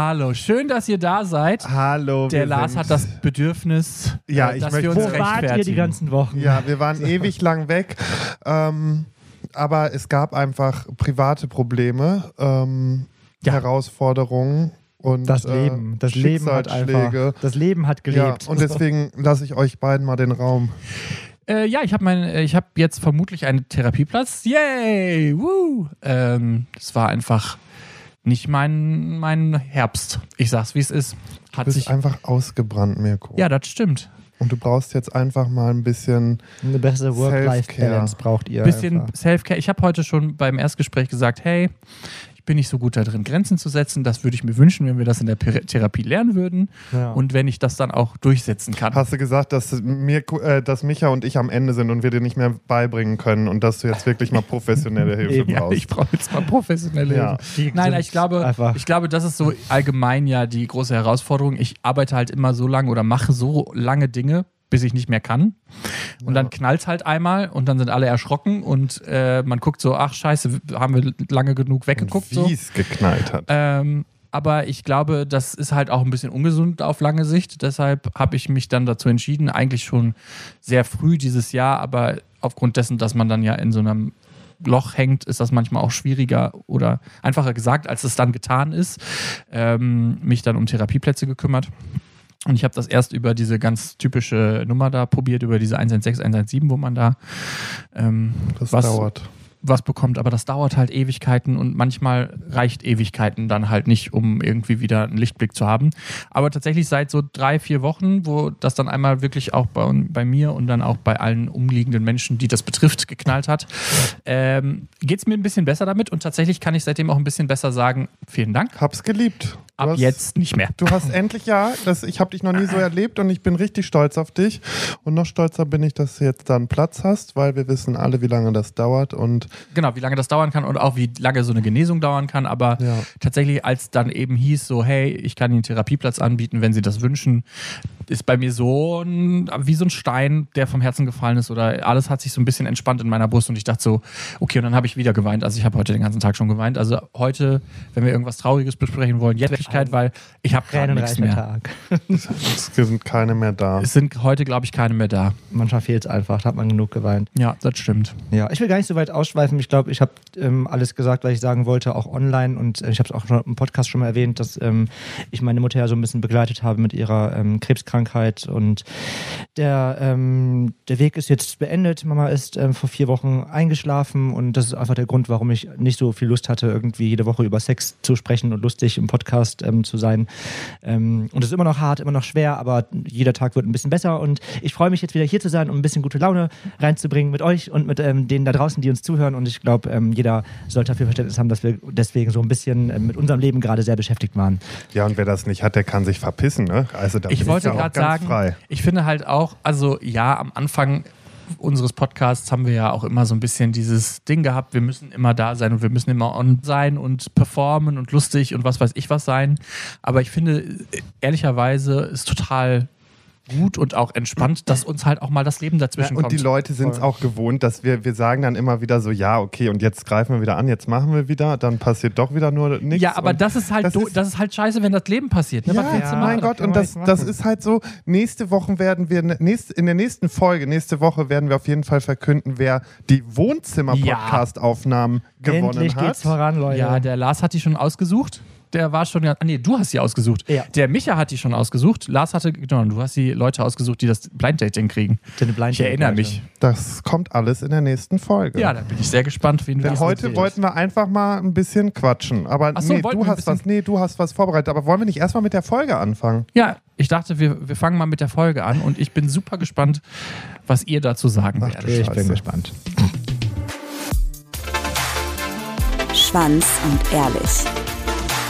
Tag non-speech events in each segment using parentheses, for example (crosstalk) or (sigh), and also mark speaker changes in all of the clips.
Speaker 1: Hallo, schön, dass ihr da seid.
Speaker 2: Hallo.
Speaker 1: Der
Speaker 2: wir
Speaker 1: Lars
Speaker 2: sind-
Speaker 1: hat das Bedürfnis,
Speaker 2: Ja,
Speaker 1: äh,
Speaker 2: ich
Speaker 1: dass
Speaker 2: möchte-
Speaker 1: wir uns
Speaker 2: Wo
Speaker 3: wart ihr die ganzen Wochen?
Speaker 2: Ja, wir waren ewig lang weg. Ähm, aber es gab einfach private Probleme, ähm,
Speaker 1: Ja.
Speaker 2: Herausforderungen und
Speaker 3: Das
Speaker 2: äh,
Speaker 3: Leben, das Leben hat einfach, das Leben hat
Speaker 2: Ja,
Speaker 3: gelebt.
Speaker 2: und deswegen lasse ich euch beiden mal den Raum.
Speaker 1: Äh, ja, ich habe mein, äh, ich habe jetzt vermutlich einen Therapieplatz. Yay! Woo! Ähm, das war einfach nicht mein, mein Herbst. Ich sag's, wie es ist.
Speaker 2: Du
Speaker 1: Hat
Speaker 2: bist
Speaker 1: sich.
Speaker 2: einfach ausgebrannt, Mirko.
Speaker 1: Ja, das stimmt.
Speaker 2: Und du brauchst jetzt einfach mal ein bisschen.
Speaker 3: Eine bessere Work-Life-Balance braucht ihr.
Speaker 1: Bisschen
Speaker 3: einfach.
Speaker 1: Self-Care. Ich habe heute schon beim Erstgespräch gesagt, hey, bin nicht so gut da drin, Grenzen zu setzen. Das würde ich mir wünschen, wenn wir das in der Therapie lernen würden
Speaker 3: Ja.
Speaker 1: und wenn ich das dann auch durchsetzen kann.
Speaker 2: Hast du gesagt, dass, Mirko, äh, dass Micha und ich am Ende sind und wir dir nicht mehr beibringen können und dass du jetzt wirklich mal professionelle (laughs) Hilfe
Speaker 1: ja,
Speaker 2: brauchst?
Speaker 1: ich brauche jetzt mal professionelle
Speaker 2: Ja.
Speaker 1: Hilfe. Nein,
Speaker 3: sind
Speaker 1: ich glaube, ich glaube, das ist so allgemein ja die große Herausforderung. Ich arbeite halt immer so lange oder mache so lange Dinge, bis ich nicht mehr kann. Und dann knallt halt einmal und dann sind alle erschrocken und äh, man guckt so, ach scheiße, haben wir lange genug weggeguckt. So.
Speaker 2: Wie es geknallt hat.
Speaker 1: Ähm, aber ich glaube, das ist halt auch ein bisschen ungesund auf lange Sicht. Deshalb habe ich mich dann dazu entschieden, eigentlich schon sehr früh dieses Jahr, aber aufgrund dessen, dass man dann ja in so einem Loch hängt, ist das manchmal auch schwieriger oder einfacher gesagt, als es dann getan ist, ähm, mich dann um Therapieplätze gekümmert. Und ich habe das erst über diese ganz typische Nummer da probiert, über diese 116, 117, wo man da ähm,
Speaker 2: Das
Speaker 1: was,
Speaker 2: dauert.
Speaker 1: Was bekommt, aber das dauert halt Ewigkeiten und manchmal reicht Ewigkeiten dann halt nicht, um irgendwie wieder einen Lichtblick zu haben. Aber tatsächlich seit so drei, vier Wochen, wo das dann einmal wirklich auch bei, bei mir und dann auch bei allen umliegenden Menschen, die das betrifft, geknallt hat, ähm, geht es mir ein bisschen besser damit und tatsächlich kann ich seitdem auch ein bisschen besser sagen, vielen Dank.
Speaker 2: Hab's geliebt. Du
Speaker 1: Ab
Speaker 2: hast-
Speaker 1: jetzt nicht mehr.
Speaker 2: Du hast endlich ja, das, ich habe dich noch nie so erlebt und ich bin richtig stolz auf dich. Und noch stolzer bin ich, dass du jetzt da einen Platz hast, weil wir wissen alle, wie lange das dauert. Und
Speaker 1: Genau, wie lange das dauern kann und auch wie lange so eine Genesung dauern kann. Aber
Speaker 2: Ja.
Speaker 1: tatsächlich, als dann eben hieß, so, hey, ich kann Ihnen einen Therapieplatz anbieten, wenn Sie das wünschen, ist bei mir so ein, wie so ein Stein, der vom Herzen gefallen ist oder alles hat sich so ein bisschen entspannt in meiner Brust und ich dachte so, okay, und dann habe ich wieder geweint. Also ich habe heute den ganzen Tag schon geweint. Also heute, wenn wir irgendwas Trauriges besprechen wollen, jetzt Wirklichkeit, weil ich habe gerade nichts mehr.
Speaker 3: Tag.
Speaker 2: es sind keine mehr da.
Speaker 1: Es sind heute, glaube ich, keine mehr da.
Speaker 3: Manchmal fehlt es einfach, da hat man genug geweint.
Speaker 1: Ja, das stimmt.
Speaker 3: Ja, ich will gar nicht so weit ausschweifen. Ich glaube, ich habe ähm, alles gesagt, was ich sagen wollte, auch online. Und äh, ich habe es auch schon im Podcast schon mal erwähnt, dass ähm, ich meine Mutter ja so ein bisschen begleitet habe mit ihrer ähm, Krebskrankheit. Und der, ähm, der Weg ist jetzt beendet. Mama ist ähm, vor vier Wochen eingeschlafen. Und das ist einfach der Grund, warum ich nicht so viel Lust hatte, irgendwie jede Woche über Sex zu sprechen und lustig im Podcast ähm, zu sein. Und es ist immer noch hart, immer noch schwer, aber jeder Tag wird ein bisschen besser. Und ich freue mich jetzt wieder hier zu sein, um ein bisschen gute Laune reinzubringen mit euch und mit denen da draußen, die uns zuhören. Und ich glaube, ähm, jeder sollte dafür Verständnis haben, dass wir deswegen so ein bisschen ähm, mit unserem Leben gerade sehr beschäftigt waren.
Speaker 2: Ja, und wer das nicht hat, der kann sich verpissen. Ne? Also da
Speaker 1: Ich
Speaker 2: bin
Speaker 1: wollte gerade sagen,
Speaker 2: frei.
Speaker 1: ich finde halt auch, also ja, am Anfang unseres Podcasts haben wir ja auch immer so ein bisschen dieses Ding gehabt, wir müssen immer da sein und wir müssen immer on sein und performen und lustig und was weiß ich was sein. Aber ich finde, ehrlicherweise ist total gut und auch entspannt, dass uns halt auch mal das Leben
Speaker 2: Ja,
Speaker 1: dazwischen
Speaker 2: und
Speaker 1: kommt.
Speaker 2: die Leute sind es auch gewohnt, dass wir, wir sagen dann immer wieder so, ja, okay, und jetzt greifen wir wieder an, jetzt machen wir wieder, dann passiert doch wieder nur nichts.
Speaker 1: ja, aber
Speaker 2: und
Speaker 1: das ist halt
Speaker 2: das ist-
Speaker 1: das ist halt scheiße, wenn das Leben passiert. Ne?
Speaker 2: Ja,
Speaker 1: du
Speaker 2: mein? Gott, und das, das ist halt so, nächste Woche werden wir, nächst, in der nächsten Folge, nächste Woche werden wir auf jeden Fall verkünden, wer die Wohnzimmer-Podcast-Aufnahmen gewonnen
Speaker 3: Endlich
Speaker 2: hat.
Speaker 3: geht's voran, Leute.
Speaker 1: Ja, der Lars hat die schon ausgesucht. Der war schon, ja, ah, nee, du hast die ausgesucht.
Speaker 3: Ja.
Speaker 1: Der Micha hat die schon ausgesucht. Lars hatte, genau, du hast die Leute ausgesucht, die das Blind Dating kriegen.
Speaker 3: Deine Blind
Speaker 1: Ich erinnere mich.
Speaker 2: Das kommt alles in der nächsten Folge.
Speaker 1: Ja, da bin ich sehr gespannt, wen wir
Speaker 2: Denn heute wollten wir einfach mal ein bisschen quatschen. Aber
Speaker 1: Ach so,
Speaker 2: nee, du hast was, nee, du hast was vorbereitet. Aber wollen wir nicht erstmal mit der Folge anfangen?
Speaker 1: Ja, ich dachte, wir, wir fangen mal mit der Folge an und ich bin super gespannt, was ihr dazu sagen
Speaker 2: Ach,
Speaker 1: werdet.
Speaker 3: Ich
Speaker 2: Scheiße.
Speaker 3: bin gespannt.
Speaker 4: Schwanz und ehrlich.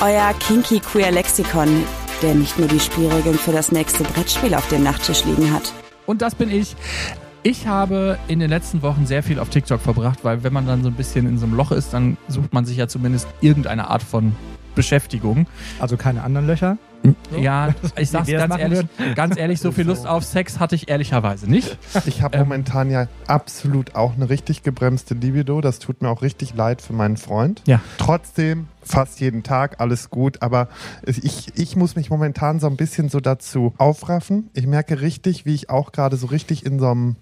Speaker 4: Euer Kinky Queer Lexikon, der nicht nur die Spielregeln für das nächste Brettspiel auf dem Nachttisch liegen hat.
Speaker 1: Und das bin ich. Ich habe in den letzten Wochen sehr viel auf TikTok verbracht, weil wenn man dann so ein bisschen in so einem Loch ist, dann sucht man sich ja zumindest irgendeine Art von Beschäftigung.
Speaker 3: Also keine anderen Löcher?
Speaker 1: Ja, ich sag's ganz ehrlich, ganz ehrlich, so viel Lust auf Sex hatte ich ehrlicherweise nicht.
Speaker 2: Ich habe
Speaker 1: Ähm.
Speaker 2: momentan ja absolut auch eine richtig gebremste Libido. Das tut mir auch richtig leid für meinen Freund.
Speaker 1: Ja.
Speaker 2: Trotzdem fast jeden Tag alles gut, aber ich, ich muss mich momentan so ein bisschen so dazu aufraffen. Ich merke richtig, wie ich auch gerade so richtig in so einem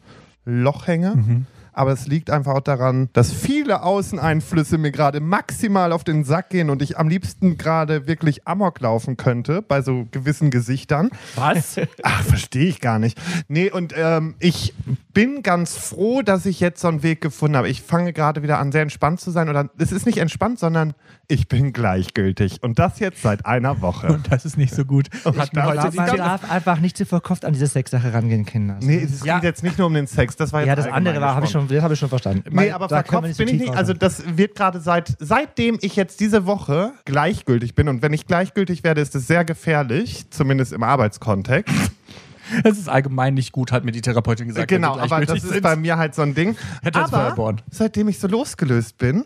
Speaker 2: Loch hänge. Aber es liegt einfach auch daran, dass viele Außeneinflüsse mir gerade maximal auf den Sack gehen und ich am liebsten gerade wirklich Amok laufen könnte bei so gewissen Gesichtern.
Speaker 1: Was? (laughs)
Speaker 2: Ach, verstehe ich gar nicht. Nee, und ähm, ich bin ganz froh, dass ich jetzt so einen Weg gefunden habe. Ich fange gerade wieder an, sehr entspannt zu sein. Oder es ist nicht entspannt, sondern ich bin gleichgültig. Und das jetzt seit einer Woche.
Speaker 1: Und (laughs) das ist nicht so gut. Mir
Speaker 2: darf-
Speaker 1: heute
Speaker 3: Man darf einfach nicht zu verkopft an diese Sexsache rangehen, Kinder.
Speaker 2: Nee, es
Speaker 1: Ja.
Speaker 2: geht jetzt nicht nur um den Sex. Das war jetzt
Speaker 3: ja, das andere war, habe ich schon, das habe ich schon verstanden.
Speaker 2: Nee, aber
Speaker 3: da
Speaker 2: verkopft
Speaker 3: so
Speaker 2: bin ich nicht. Also das wird gerade seit, seitdem ich jetzt diese Woche gleichgültig bin. Und wenn ich gleichgültig werde, ist es sehr gefährlich, zumindest im Arbeitskontext.
Speaker 1: Das ist allgemein nicht gut, hat mir die Therapeutin gesagt.
Speaker 2: genau, aber das ist bei mir halt so ein Ding.
Speaker 1: Hätte
Speaker 2: aber seitdem ich so losgelöst bin,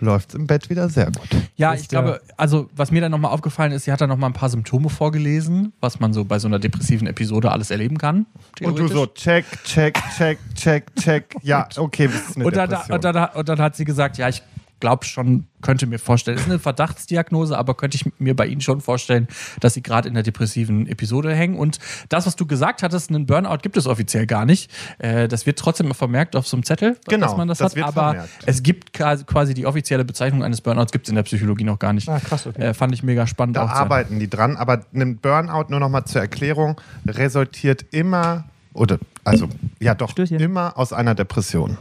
Speaker 2: läuft es im Bett wieder sehr gut.
Speaker 1: Ja,
Speaker 3: Ist
Speaker 1: ich glaube, also was mir dann nochmal aufgefallen ist, sie hat dann nochmal ein paar Symptome vorgelesen, was man so bei so einer depressiven Episode alles erleben kann.
Speaker 2: Und du so, check, check, check, check, check. Ja, (laughs) okay, das ist eine
Speaker 1: und dann, und, dann, und dann hat sie gesagt, ja, ich glaube schon, könnte mir vorstellen, es ist eine Verdachtsdiagnose, aber könnte ich mir bei Ihnen schon vorstellen, dass Sie gerade in der depressiven Episode hängen. Und das, was du gesagt hattest, einen Burnout gibt es offiziell gar nicht. Äh, das wird trotzdem vermerkt auf so einem Zettel,
Speaker 2: Genau,
Speaker 1: dass man das,
Speaker 2: das
Speaker 1: hat. aber
Speaker 2: vermerkt.
Speaker 1: es gibt quasi- die offizielle Bezeichnung eines Burnouts gibt es in der Psychologie noch gar nicht.
Speaker 3: Ah, krass, okay.
Speaker 1: Äh, fand ich mega spannend.
Speaker 2: da arbeiten die dran, aber ein Burnout, nur nochmal zur Erklärung, resultiert immer, oder also ja doch,
Speaker 3: Stößchen.
Speaker 2: immer aus einer Depression.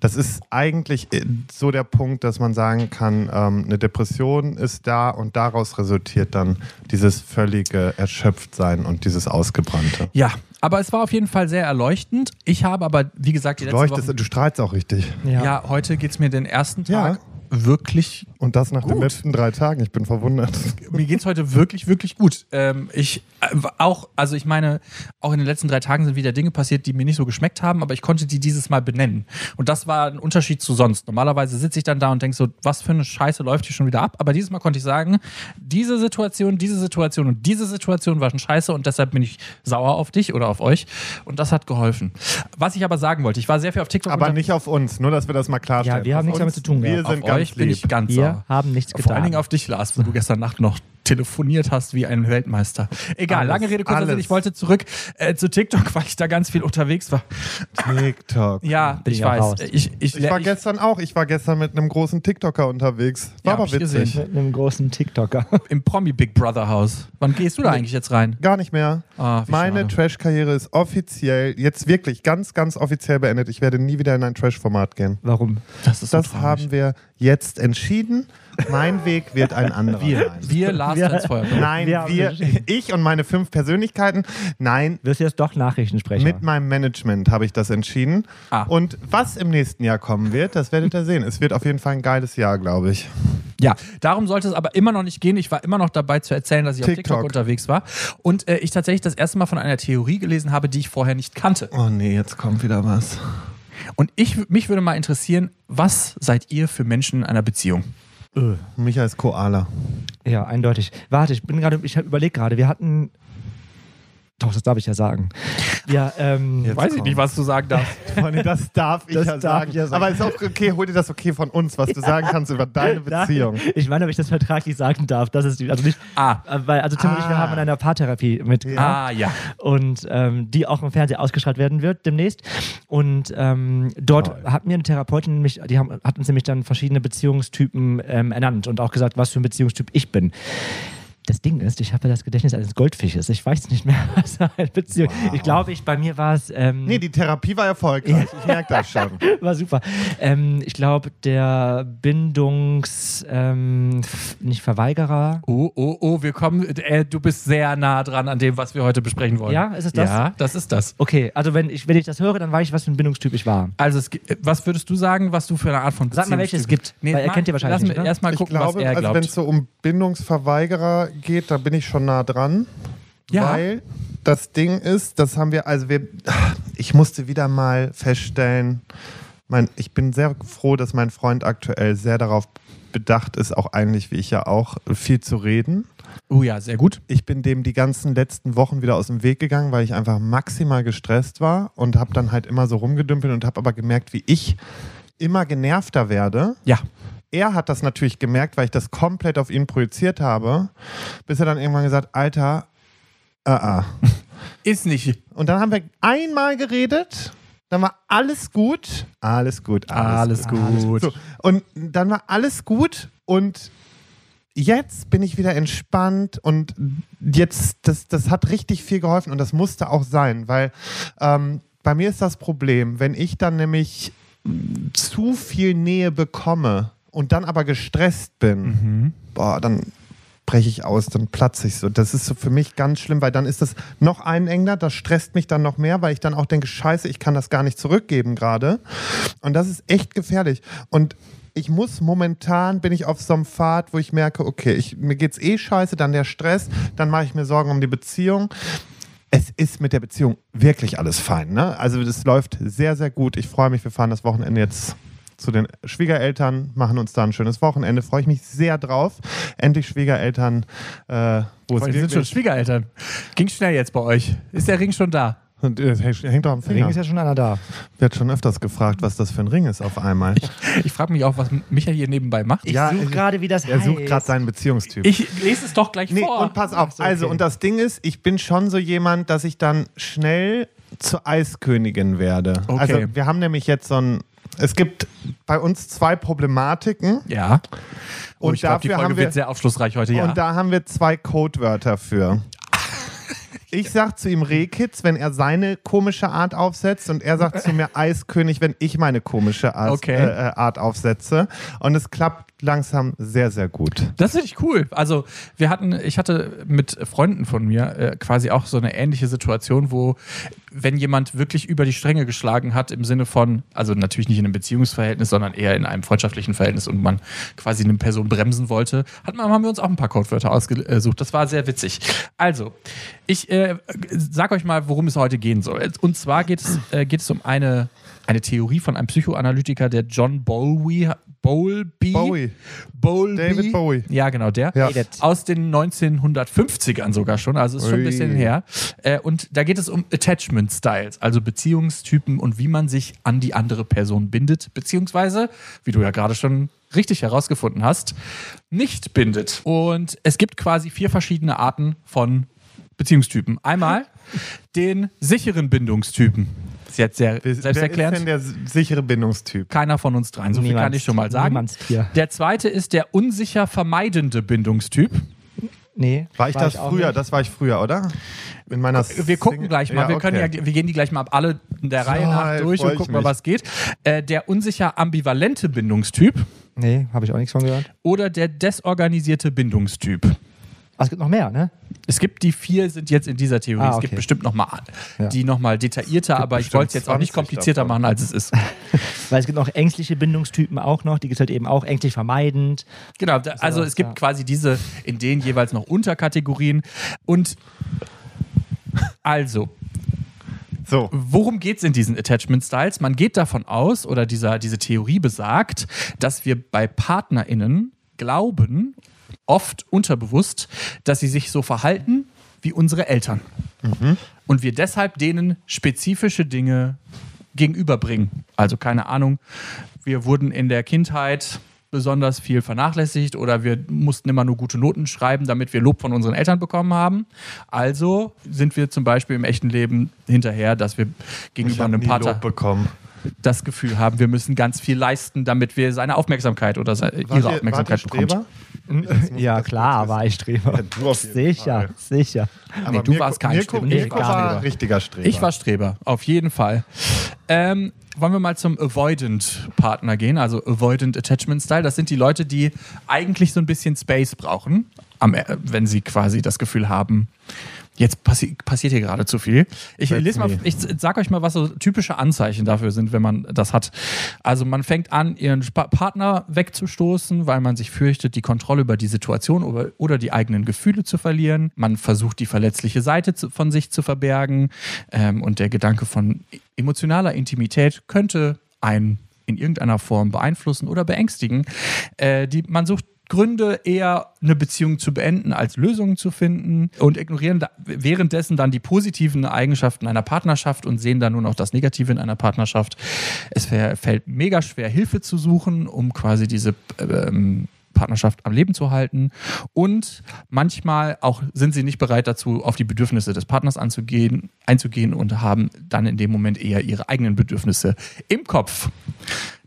Speaker 2: Das ist eigentlich äh, so der Punkt, dass man sagen kann, ähm, eine Depression ist da und daraus resultiert dann dieses völlige Erschöpftsein und dieses Ausgebrannte.
Speaker 1: Ja, aber es war auf jeden Fall sehr erleuchtend. Ich habe aber, wie gesagt, die
Speaker 2: Du
Speaker 1: letzten Wochen,
Speaker 2: du strahlst auch richtig.
Speaker 1: ja.
Speaker 3: ja.
Speaker 1: heute geht es mir den ersten
Speaker 2: Ja.
Speaker 1: Wirklich
Speaker 2: Und das nach den
Speaker 1: Gut.
Speaker 2: letzten drei Tagen. Ich bin verwundert.
Speaker 1: mir geht's heute wirklich, wirklich gut. Ähm, ich äh, auch, also ich meine, auch in den letzten drei Tagen sind wieder Dinge passiert, die mir nicht so geschmeckt haben, aber ich konnte die dieses Mal benennen. Und das war ein Unterschied zu sonst. Normalerweise sitze ich dann da und denke so, was für eine Scheiße läuft hier schon wieder ab. Aber dieses Mal konnte ich sagen, diese Situation, diese Situation und diese Situation waren scheiße und deshalb bin ich sauer auf dich oder auf euch. Und das hat geholfen. Was ich aber sagen wollte, ich war sehr viel auf TikTok
Speaker 2: Aber nicht auf uns, nur dass wir das mal klarstellen.
Speaker 3: Ja, wir haben
Speaker 2: Auf
Speaker 3: nichts damit zu tun
Speaker 2: Wir sind ganz
Speaker 1: euch bin
Speaker 2: lieb.
Speaker 1: ich ganz
Speaker 3: Wir
Speaker 1: sauer.
Speaker 3: haben nichts getan.
Speaker 1: Vor allen Dingen auf dich, Lars, wo du gestern Nacht noch telefoniert hast wie ein Weltmeister. Egal,
Speaker 2: Alles,
Speaker 1: lange Rede, kurzer Sinn. Ich wollte zurück äh, zu TikTok, weil ich da ganz viel unterwegs war.
Speaker 2: TikTok.
Speaker 1: Ja,
Speaker 3: Bin
Speaker 1: ich weiß. Ich, ich,
Speaker 2: Ich war
Speaker 1: ich,
Speaker 2: gestern auch. Ich war gestern mit einem großen TikToker unterwegs.
Speaker 1: Ja,
Speaker 2: War
Speaker 1: hab
Speaker 2: aber
Speaker 1: ich
Speaker 2: witzig.
Speaker 1: gesehen.
Speaker 3: Mit einem großen TikToker. (laughs)
Speaker 1: im Promi Big Brother Haus. Wann gehst du da eigentlich jetzt rein?
Speaker 2: Gar nicht mehr.
Speaker 1: Ah,
Speaker 2: Meine. Trash-Karriere ist offiziell, jetzt wirklich ganz, ganz offiziell beendet. Ich werde nie wieder in ein Trash-Format gehen.
Speaker 3: Warum?
Speaker 1: Das ist so
Speaker 2: Das haben wir jetzt entschieden. Mein Weg wird ein anderer
Speaker 1: wir.
Speaker 2: sein.
Speaker 1: Wir, Lars
Speaker 3: Wir-
Speaker 1: ins Feuer.
Speaker 2: Nein,
Speaker 3: Wir
Speaker 2: wir, ich und meine fünf Persönlichkeiten. Nein,
Speaker 3: Wirst du jetzt doch Nachrichtensprecher?
Speaker 2: mit meinem Management habe ich das entschieden.
Speaker 1: Ah.
Speaker 2: Und was im nächsten Jahr kommen wird, das werdet ihr sehen. Es wird auf jeden Fall ein geiles Jahr, glaube ich.
Speaker 1: Ja, darum sollte es aber immer noch nicht gehen. Ich war immer noch dabei zu erzählen, dass ich auf
Speaker 2: TikTok.
Speaker 1: TikTok unterwegs war. Und äh, ich tatsächlich das erste Mal von einer Theorie gelesen habe, die ich vorher nicht kannte.
Speaker 2: Oh nee, jetzt kommt wieder was.
Speaker 1: Und ich, mich würde mal interessieren, was seid ihr für Menschen in einer Beziehung?
Speaker 2: Micha ist Koala.
Speaker 3: Ja, eindeutig. Warte, ich bin gerade, ich überlege gerade, wir hatten. Doch, das darf ich ja sagen. Ja, ähm,
Speaker 2: Jetzt
Speaker 1: Weiß ich nicht, was du sagen darfst. (laughs)
Speaker 2: Freunde, das darf ich
Speaker 3: Das
Speaker 2: ja
Speaker 3: darf
Speaker 2: sagen.
Speaker 3: ich ja sagen.
Speaker 2: Aber ist auch okay, hol dir das okay von uns, was du sagen kannst über deine Beziehung.
Speaker 3: Nein, Ich meine, ob ich das vertraglich sagen darf. Das ist die, also nicht,
Speaker 1: Ah.
Speaker 3: weil, also Tim und ich, wir
Speaker 2: Ah.
Speaker 3: haben an einer Paartherapie mitgemacht.
Speaker 1: Ah, ja.
Speaker 3: und ähm, die auch im Fernsehen ausgestrahlt werden wird demnächst. Und ähm, dort
Speaker 2: Toll.
Speaker 3: hat mir eine Therapeutin nämlich, die haben, hat uns nämlich dann verschiedene Beziehungstypen ähm, ernannt und auch gesagt, was für ein Beziehungstyp ich bin. Das Ding ist, ich habe ja das Gedächtnis eines Goldfisches. Ich weiß nicht mehr, (laughs) was eine Beziehung. Ich glaube, ich, bei mir war es. Ähm,
Speaker 2: Nee, die Therapie war erfolgreich. Ich merke das schon. (laughs)
Speaker 3: war super. Ähm, ich glaube, der Bindungs. Ähm, nicht Verweigerer.
Speaker 1: Oh, oh, oh, wir kommen. Äh, du bist sehr nah dran an dem, was wir heute besprechen wollen.
Speaker 3: Ja, ist es das?
Speaker 1: Ja, das ist das.
Speaker 3: Okay, also wenn ich, wenn ich das höre, dann weiß ich, was für ein Bindungstyp ich war.
Speaker 1: Also, es, gi- was würdest du sagen, was du für eine Art von
Speaker 3: Sag mal, welches es gibt, weil er kennt ihr wahrscheinlich
Speaker 1: lass
Speaker 3: nicht,
Speaker 1: mir
Speaker 3: ne?
Speaker 1: erstmal
Speaker 2: Ich
Speaker 1: gucken,
Speaker 2: glaube,
Speaker 1: was er
Speaker 2: also wenn
Speaker 1: glaubt.
Speaker 2: es so um Bindungsverweigerer geht, da bin ich schon nah dran.
Speaker 1: Ja.
Speaker 2: Weil das Ding ist, das haben wir, also wir, ich musste wieder mal feststellen, mein, ich bin sehr froh, dass mein Freund aktuell sehr darauf bedacht ist, auch eigentlich wie ich ja auch, viel zu reden.
Speaker 1: oh ja, sehr gut.
Speaker 2: Ich bin dem die ganzen letzten Wochen wieder aus dem Weg gegangen, weil ich einfach maximal gestresst war und habe dann halt immer so rumgedümpelt und habe aber gemerkt, wie ich immer genervter werde.
Speaker 1: Ja.
Speaker 2: Er hat das natürlich gemerkt, weil ich das komplett auf ihn projiziert habe, bis er dann irgendwann gesagt, Alter, ah, ah. (laughs)
Speaker 1: Ist nicht.
Speaker 2: Und dann haben wir einmal geredet, dann war alles gut, alles gut, alles,
Speaker 1: Alles gut.
Speaker 2: So, und dann war alles gut und jetzt bin ich wieder entspannt und jetzt, das, das hat richtig viel geholfen und das musste auch sein, weil ähm, bei mir ist das Problem, wenn ich dann nämlich zu viel Nähe bekomme und dann aber gestresst bin, boah, dann breche ich aus, dann platze ich so. Das ist so für mich ganz schlimm, weil dann ist das noch einengender, das stresst mich dann noch mehr, weil ich dann auch denke, scheiße, ich kann das gar nicht zurückgeben gerade. Und das ist echt gefährlich. Und ich muss momentan, bin ich auf so einem Pfad, wo ich merke, okay, ich, mir geht's eh scheiße, dann der Stress, dann mache ich mir Sorgen um die Beziehung. Es ist mit der Beziehung wirklich alles fein. Ne? Also das läuft sehr, sehr gut. Ich freue mich, wir fahren das Wochenende jetzt zu den Schwiegereltern, machen uns da ein schönes Wochenende. Freue ich mich sehr drauf. Endlich Schwiegereltern, äh, wo es
Speaker 1: Wir sind schon. Schwiegereltern. Ging schnell jetzt bei euch. Ist der Ring schon da?
Speaker 2: Und, äh, hängt doch am
Speaker 3: Ring
Speaker 2: Finger.
Speaker 3: ist ja schon einer da.
Speaker 2: Wird schon öfters gefragt, was das für ein Ring ist auf einmal.
Speaker 1: Ich frage mich auch, was Micha hier nebenbei macht.
Speaker 3: Ich
Speaker 2: Ja,
Speaker 3: suche
Speaker 2: ich-
Speaker 3: gerade, wie das
Speaker 2: Er
Speaker 3: heißt.
Speaker 2: sucht gerade seinen Beziehungstyp.
Speaker 1: Ich lese es doch gleich
Speaker 2: Nee,
Speaker 1: vor.
Speaker 2: und pass auf. Also,
Speaker 3: okay.
Speaker 2: und das Ding ist, ich bin schon so jemand, dass ich dann schnell zur Eiskönigin werde.
Speaker 1: Okay.
Speaker 2: Also, wir haben nämlich jetzt so ein. Es gibt bei uns zwei Problematiken
Speaker 1: ja. Oh,
Speaker 2: Und
Speaker 1: ich glaube, die Folge
Speaker 2: wir-
Speaker 1: wird sehr aufschlussreich heute, ja.
Speaker 2: und da haben wir zwei Codewörter für. Ich sag zu ihm Rehkitz, wenn er seine komische Art aufsetzt und er sagt zu mir (laughs) Eiskönig, wenn ich meine komische Art,
Speaker 1: Okay.
Speaker 2: äh, äh, Art aufsetze. Und es klappt langsam sehr, sehr gut.
Speaker 1: Das finde ich cool. Also wir hatten, ich hatte mit Freunden von mir äh, quasi auch so eine ähnliche Situation, wo wenn jemand wirklich über die Stränge geschlagen hat im Sinne von, also natürlich nicht in einem Beziehungsverhältnis, sondern eher in einem freundschaftlichen Verhältnis und man quasi eine Person bremsen wollte, hat man, haben wir uns auch ein paar Codewörter ausgesucht. Das war sehr witzig. Also, ich äh, sag euch mal, worum es heute gehen soll. Und zwar geht es, äh, geht es um eine, eine Theorie von einem Psychoanalytiker, der John Bowlby, Bowlby,
Speaker 2: Bowie.
Speaker 1: Bowlby.
Speaker 2: David Bowie.
Speaker 1: Ja, genau, der.
Speaker 2: Ja.
Speaker 1: Aus den 1950ern sogar schon, also ist schon ein
Speaker 2: Ui.
Speaker 1: bisschen her. Äh, und da geht es um Attachment Styles, also Beziehungstypen und wie man sich an die andere Person bindet, beziehungsweise, wie du ja gerade schon richtig herausgefunden hast, nicht bindet. Und es gibt quasi vier verschiedene Arten von Beziehungstypen. Einmal den sicheren Bindungstypen. Ist jetzt sehr selbsterklärend.
Speaker 2: Wer ist denn der sichere Bindungstyp?
Speaker 1: Keiner von uns dreien. So viel kann ich schon mal sagen. Der zweite ist der unsicher vermeidende Bindungstyp.
Speaker 3: Nee.
Speaker 2: War ich das
Speaker 3: auch
Speaker 2: früher?
Speaker 3: nicht.
Speaker 2: Das war ich früher, oder? In meiner
Speaker 1: Wir gucken
Speaker 2: Single-
Speaker 1: gleich mal.
Speaker 2: Ja,
Speaker 1: wir, können
Speaker 2: okay.
Speaker 1: ja, wir gehen die gleich mal ab alle in der Reihe
Speaker 2: Ja,
Speaker 1: nach durch und
Speaker 2: ich
Speaker 1: gucken mal, was geht. Äh, der unsicher ambivalente Bindungstyp
Speaker 3: Nee, habe ich auch nichts von gehört.
Speaker 1: oder der desorganisierte Bindungstyp.
Speaker 3: Ah, es gibt noch mehr, ne?
Speaker 1: Es gibt die vier, sind jetzt in dieser Theorie.
Speaker 3: Ah,
Speaker 1: Es gibt
Speaker 3: okay.
Speaker 1: bestimmt noch mal
Speaker 3: Ja.
Speaker 1: die nochmal detaillierter, aber ich wollte es jetzt auch nicht
Speaker 2: 20
Speaker 1: komplizierter
Speaker 2: davon.
Speaker 1: machen, als es ist. (laughs)
Speaker 3: Weil es gibt noch ängstliche Bindungstypen auch noch. Die gibt es halt eben auch ängstlich vermeidend.
Speaker 1: Genau, da, also es gibt
Speaker 3: ja.
Speaker 1: quasi diese, in denen jeweils noch Unterkategorien. Und also,
Speaker 2: So,
Speaker 1: Worum geht es in diesen Attachment Styles? Man geht davon aus, oder dieser, diese Theorie besagt, dass wir bei PartnerInnen glauben, oft unterbewusst, dass sie sich so verhalten wie unsere Eltern. Und wir deshalb denen spezifische Dinge gegenüberbringen. Also keine Ahnung, wir wurden in der Kindheit besonders viel vernachlässigt oder wir mussten immer nur gute Noten schreiben, damit wir Lob von unseren Eltern bekommen haben. Also sind wir zum Beispiel im echten Leben hinterher, dass wir
Speaker 2: ich
Speaker 1: gegenüber
Speaker 2: habe
Speaker 1: einem
Speaker 2: nie
Speaker 1: Partner.
Speaker 2: Lob bekommen.
Speaker 1: Das Gefühl haben, wir müssen ganz viel leisten, damit wir seine Aufmerksamkeit oder seine,
Speaker 2: Wart
Speaker 1: ihre
Speaker 2: ihr-
Speaker 1: Aufmerksamkeit. (laughs)
Speaker 2: Streber?
Speaker 3: Ja, klar, war ich Streber.
Speaker 2: Ja,
Speaker 3: sicher,
Speaker 2: Fall.
Speaker 3: sicher.
Speaker 2: Aber
Speaker 1: du warst kein
Speaker 2: Mirko,
Speaker 1: Streber.
Speaker 3: Nee,
Speaker 2: Mirko
Speaker 3: gar
Speaker 2: war
Speaker 3: nicht.
Speaker 2: richtiger Streber.
Speaker 1: Ich war Streber, auf jeden Fall. Ähm, wollen wir mal zum Avoidant-Partner gehen, also Avoidant Attachment Style. Das sind die Leute, die eigentlich so ein bisschen Space brauchen, am, äh, wenn sie quasi das Gefühl haben, jetzt passi passiert hier gerade zu viel. Ich lese mal, ich sag euch mal, was so typische Anzeichen dafür sind, wenn man das hat. Also man fängt an, ihren Partner wegzustoßen, weil man sich fürchtet, die Kontrolle über die Situation oder, die eigenen Gefühle zu verlieren. Man versucht, die verletzliche Seite von sich zu verbergen. Ähm, und der Gedanke von emotionaler Intimität könnte einen in irgendeiner Form beeinflussen oder beängstigen. Äh, die, man sucht Gründe, eher eine Beziehung zu beenden, als Lösungen zu finden und ignorieren da, währenddessen dann die positiven Eigenschaften einer Partnerschaft und sehen dann nur noch das Negative in einer Partnerschaft. Es fä- fällt mega schwer, Hilfe zu suchen, um quasi diese ähm, Partnerschaft am Leben zu halten. Und manchmal auch sind sie nicht bereit dazu, auf die Bedürfnisse des Partners anzugehen, einzugehen und haben dann in dem Moment eher ihre eigenen Bedürfnisse im Kopf.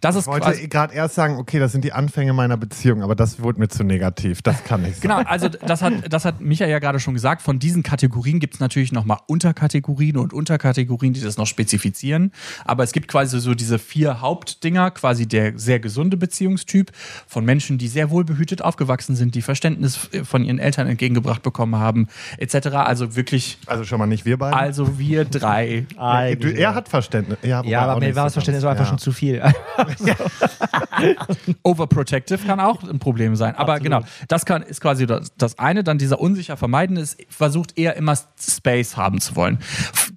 Speaker 1: Das ist
Speaker 2: Ich wollte
Speaker 1: quasi,
Speaker 2: gerade erst sagen, okay, das sind die Anfänge meiner Beziehung, aber das wurde mir zu negativ. Das kann nicht sein.
Speaker 1: Genau, also das hat, das hat Micha ja gerade schon gesagt. Von diesen Kategorien gibt es natürlich nochmal Unterkategorien und Unterkategorien, die das noch spezifizieren. Aber es gibt quasi so diese vier Hauptdinger, quasi der sehr gesunde Beziehungstyp von Menschen, die sehr wohlbehütet aufgewachsen sind, die Verständnis von ihren Eltern entgegengebracht bekommen haben, etc. Also wirklich,
Speaker 2: Also schon mal nicht wir beiden.
Speaker 1: also wir drei.
Speaker 2: Er hat Verständnis. Ja,
Speaker 3: Ja, aber
Speaker 2: auch
Speaker 3: mir
Speaker 2: nicht
Speaker 3: war das Verständnis einfach
Speaker 2: Ja.
Speaker 3: schon zu viel. (laughs) (laughs)
Speaker 1: Overprotective kann auch ein Problem sein. Aber
Speaker 3: Absolut.
Speaker 1: genau, das kann, ist quasi das, das eine. Dann dieser unsicher Vermeidende ist, versucht eher immer Space haben zu wollen.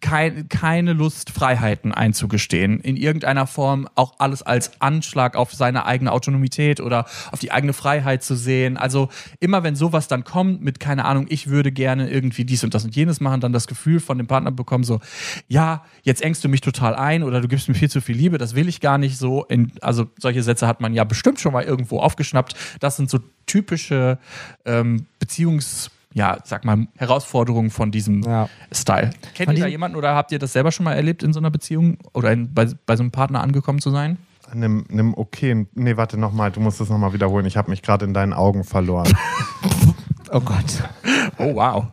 Speaker 1: Kein, keine Lust, Freiheiten einzugestehen. In irgendeiner Form auch alles als Anschlag auf seine eigene Autonomität oder auf die eigene Freiheit zu sehen. Also immer wenn sowas dann kommt mit, keine Ahnung, ich würde gerne irgendwie dies und das und jenes machen, dann das Gefühl von dem Partner bekommen, so, ja, jetzt engst du mich total ein oder du gibst mir viel zu viel Liebe, das will ich gar nicht so. In, also solche Sätze hat man ja bestimmt schon mal irgendwo aufgeschnappt. Das sind so typische ähm, Beziehungs- ja, sag mal, Herausforderungen von diesem
Speaker 3: Ja.
Speaker 1: Style. Kennt
Speaker 3: Von
Speaker 1: ihr da jemanden oder habt ihr das selber schon mal erlebt in so einer Beziehung oder in, bei, bei so einem Partner angekommen zu sein?
Speaker 2: An einem, einem okayen. Nee, warte nochmal, du musst es nochmal wiederholen. Ich habe mich gerade in deinen Augen verloren. (laughs)
Speaker 3: Oh Gott.
Speaker 1: Oh, wow.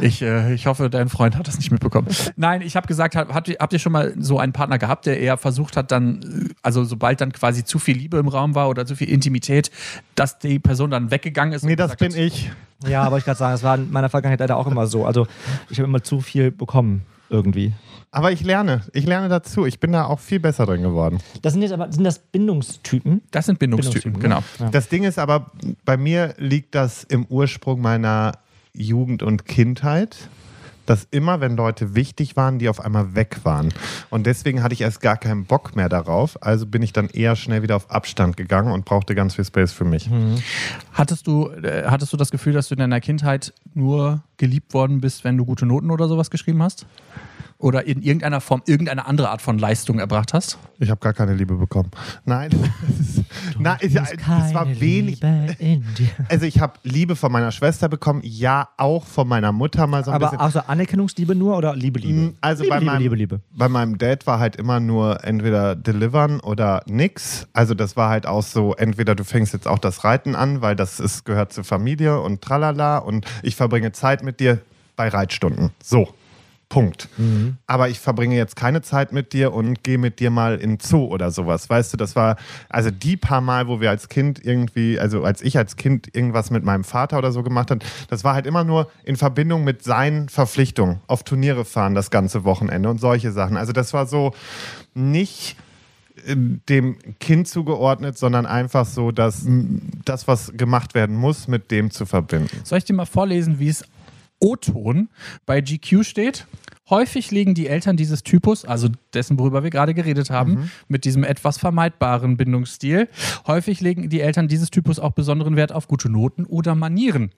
Speaker 1: Ich, äh, ich hoffe, dein Freund hat das nicht mitbekommen. Nein, ich habe gesagt, habt habt ihr, habt ihr schon mal so einen Partner gehabt, der eher versucht hat, dann, äh, also sobald dann quasi zu viel Liebe im Raum war oder zu viel Intimität, dass die Person dann weggegangen ist? und
Speaker 2: nee, das bin
Speaker 1: hat,
Speaker 2: ich.
Speaker 3: Ja, aber ich gerade sagen, das war in meiner Vergangenheit leider auch immer so. Also ich habe immer zu viel bekommen irgendwie.
Speaker 2: Aber ich lerne. Ich lerne dazu. Ich bin da auch viel besser drin geworden.
Speaker 3: Das sind jetzt aber sind das Bindungstypen.
Speaker 1: Das sind Bindungstypen,
Speaker 3: Bindungstypen,
Speaker 1: genau.
Speaker 3: Ja.
Speaker 2: Das Ding ist aber, bei mir liegt das im Ursprung meiner Jugend und Kindheit. Dass immer, wenn Leute wichtig waren, die auf einmal weg waren. Und deswegen hatte ich erst gar keinen Bock mehr darauf. Also bin ich dann eher schnell wieder auf Abstand gegangen und brauchte ganz viel Space für mich.
Speaker 1: Hattest du, äh, hattest du das Gefühl, dass du in deiner Kindheit nur geliebt worden bist, wenn du gute Noten oder sowas geschrieben hast? Oder in irgendeiner Form irgendeine andere Art von Leistung erbracht hast?
Speaker 2: Ich habe gar keine Liebe bekommen. Nein, das, (laughs) ist, nein, ich, das war wenig. Also ich habe Liebe von meiner Schwester bekommen, ja auch von meiner Mutter mal so ein
Speaker 3: Aber
Speaker 2: bisschen.
Speaker 3: auch so Anerkennungsliebe nur oder Liebe, Liebe?
Speaker 2: Mm, Also
Speaker 3: Liebe,
Speaker 2: bei,
Speaker 3: Liebe,
Speaker 2: meinem,
Speaker 3: Liebe, Liebe.
Speaker 2: bei meinem Dad war halt immer nur entweder delivern oder nix. Also das war halt auch so, entweder du fängst jetzt auch das Reiten an, weil das ist, gehört zur Familie und tralala und ich verbringe Zeit mit dir bei Reitstunden. So. Punkt. Aber ich verbringe jetzt keine Zeit mit dir und gehe mit dir mal in Zoo oder sowas. Weißt du, das war, also die paar Mal, wo wir als Kind irgendwie, also als ich als Kind irgendwas mit meinem Vater oder so gemacht habe, das war halt immer nur in Verbindung mit seinen Verpflichtungen. Auf Turniere fahren das ganze Wochenende und solche Sachen. Also das war so nicht äh, dem Kind zugeordnet, sondern einfach so, dass das, was gemacht werden muss, mit dem zu verbinden.
Speaker 1: Soll ich dir mal vorlesen, wie es O-Ton bei GQ steht? Häufig legen die Eltern dieses Typus, also dessen, worüber wir gerade geredet haben, mit diesem etwas vermeidbaren Bindungsstil, häufig legen die Eltern dieses Typus auch besonderen Wert auf gute Noten oder Manieren,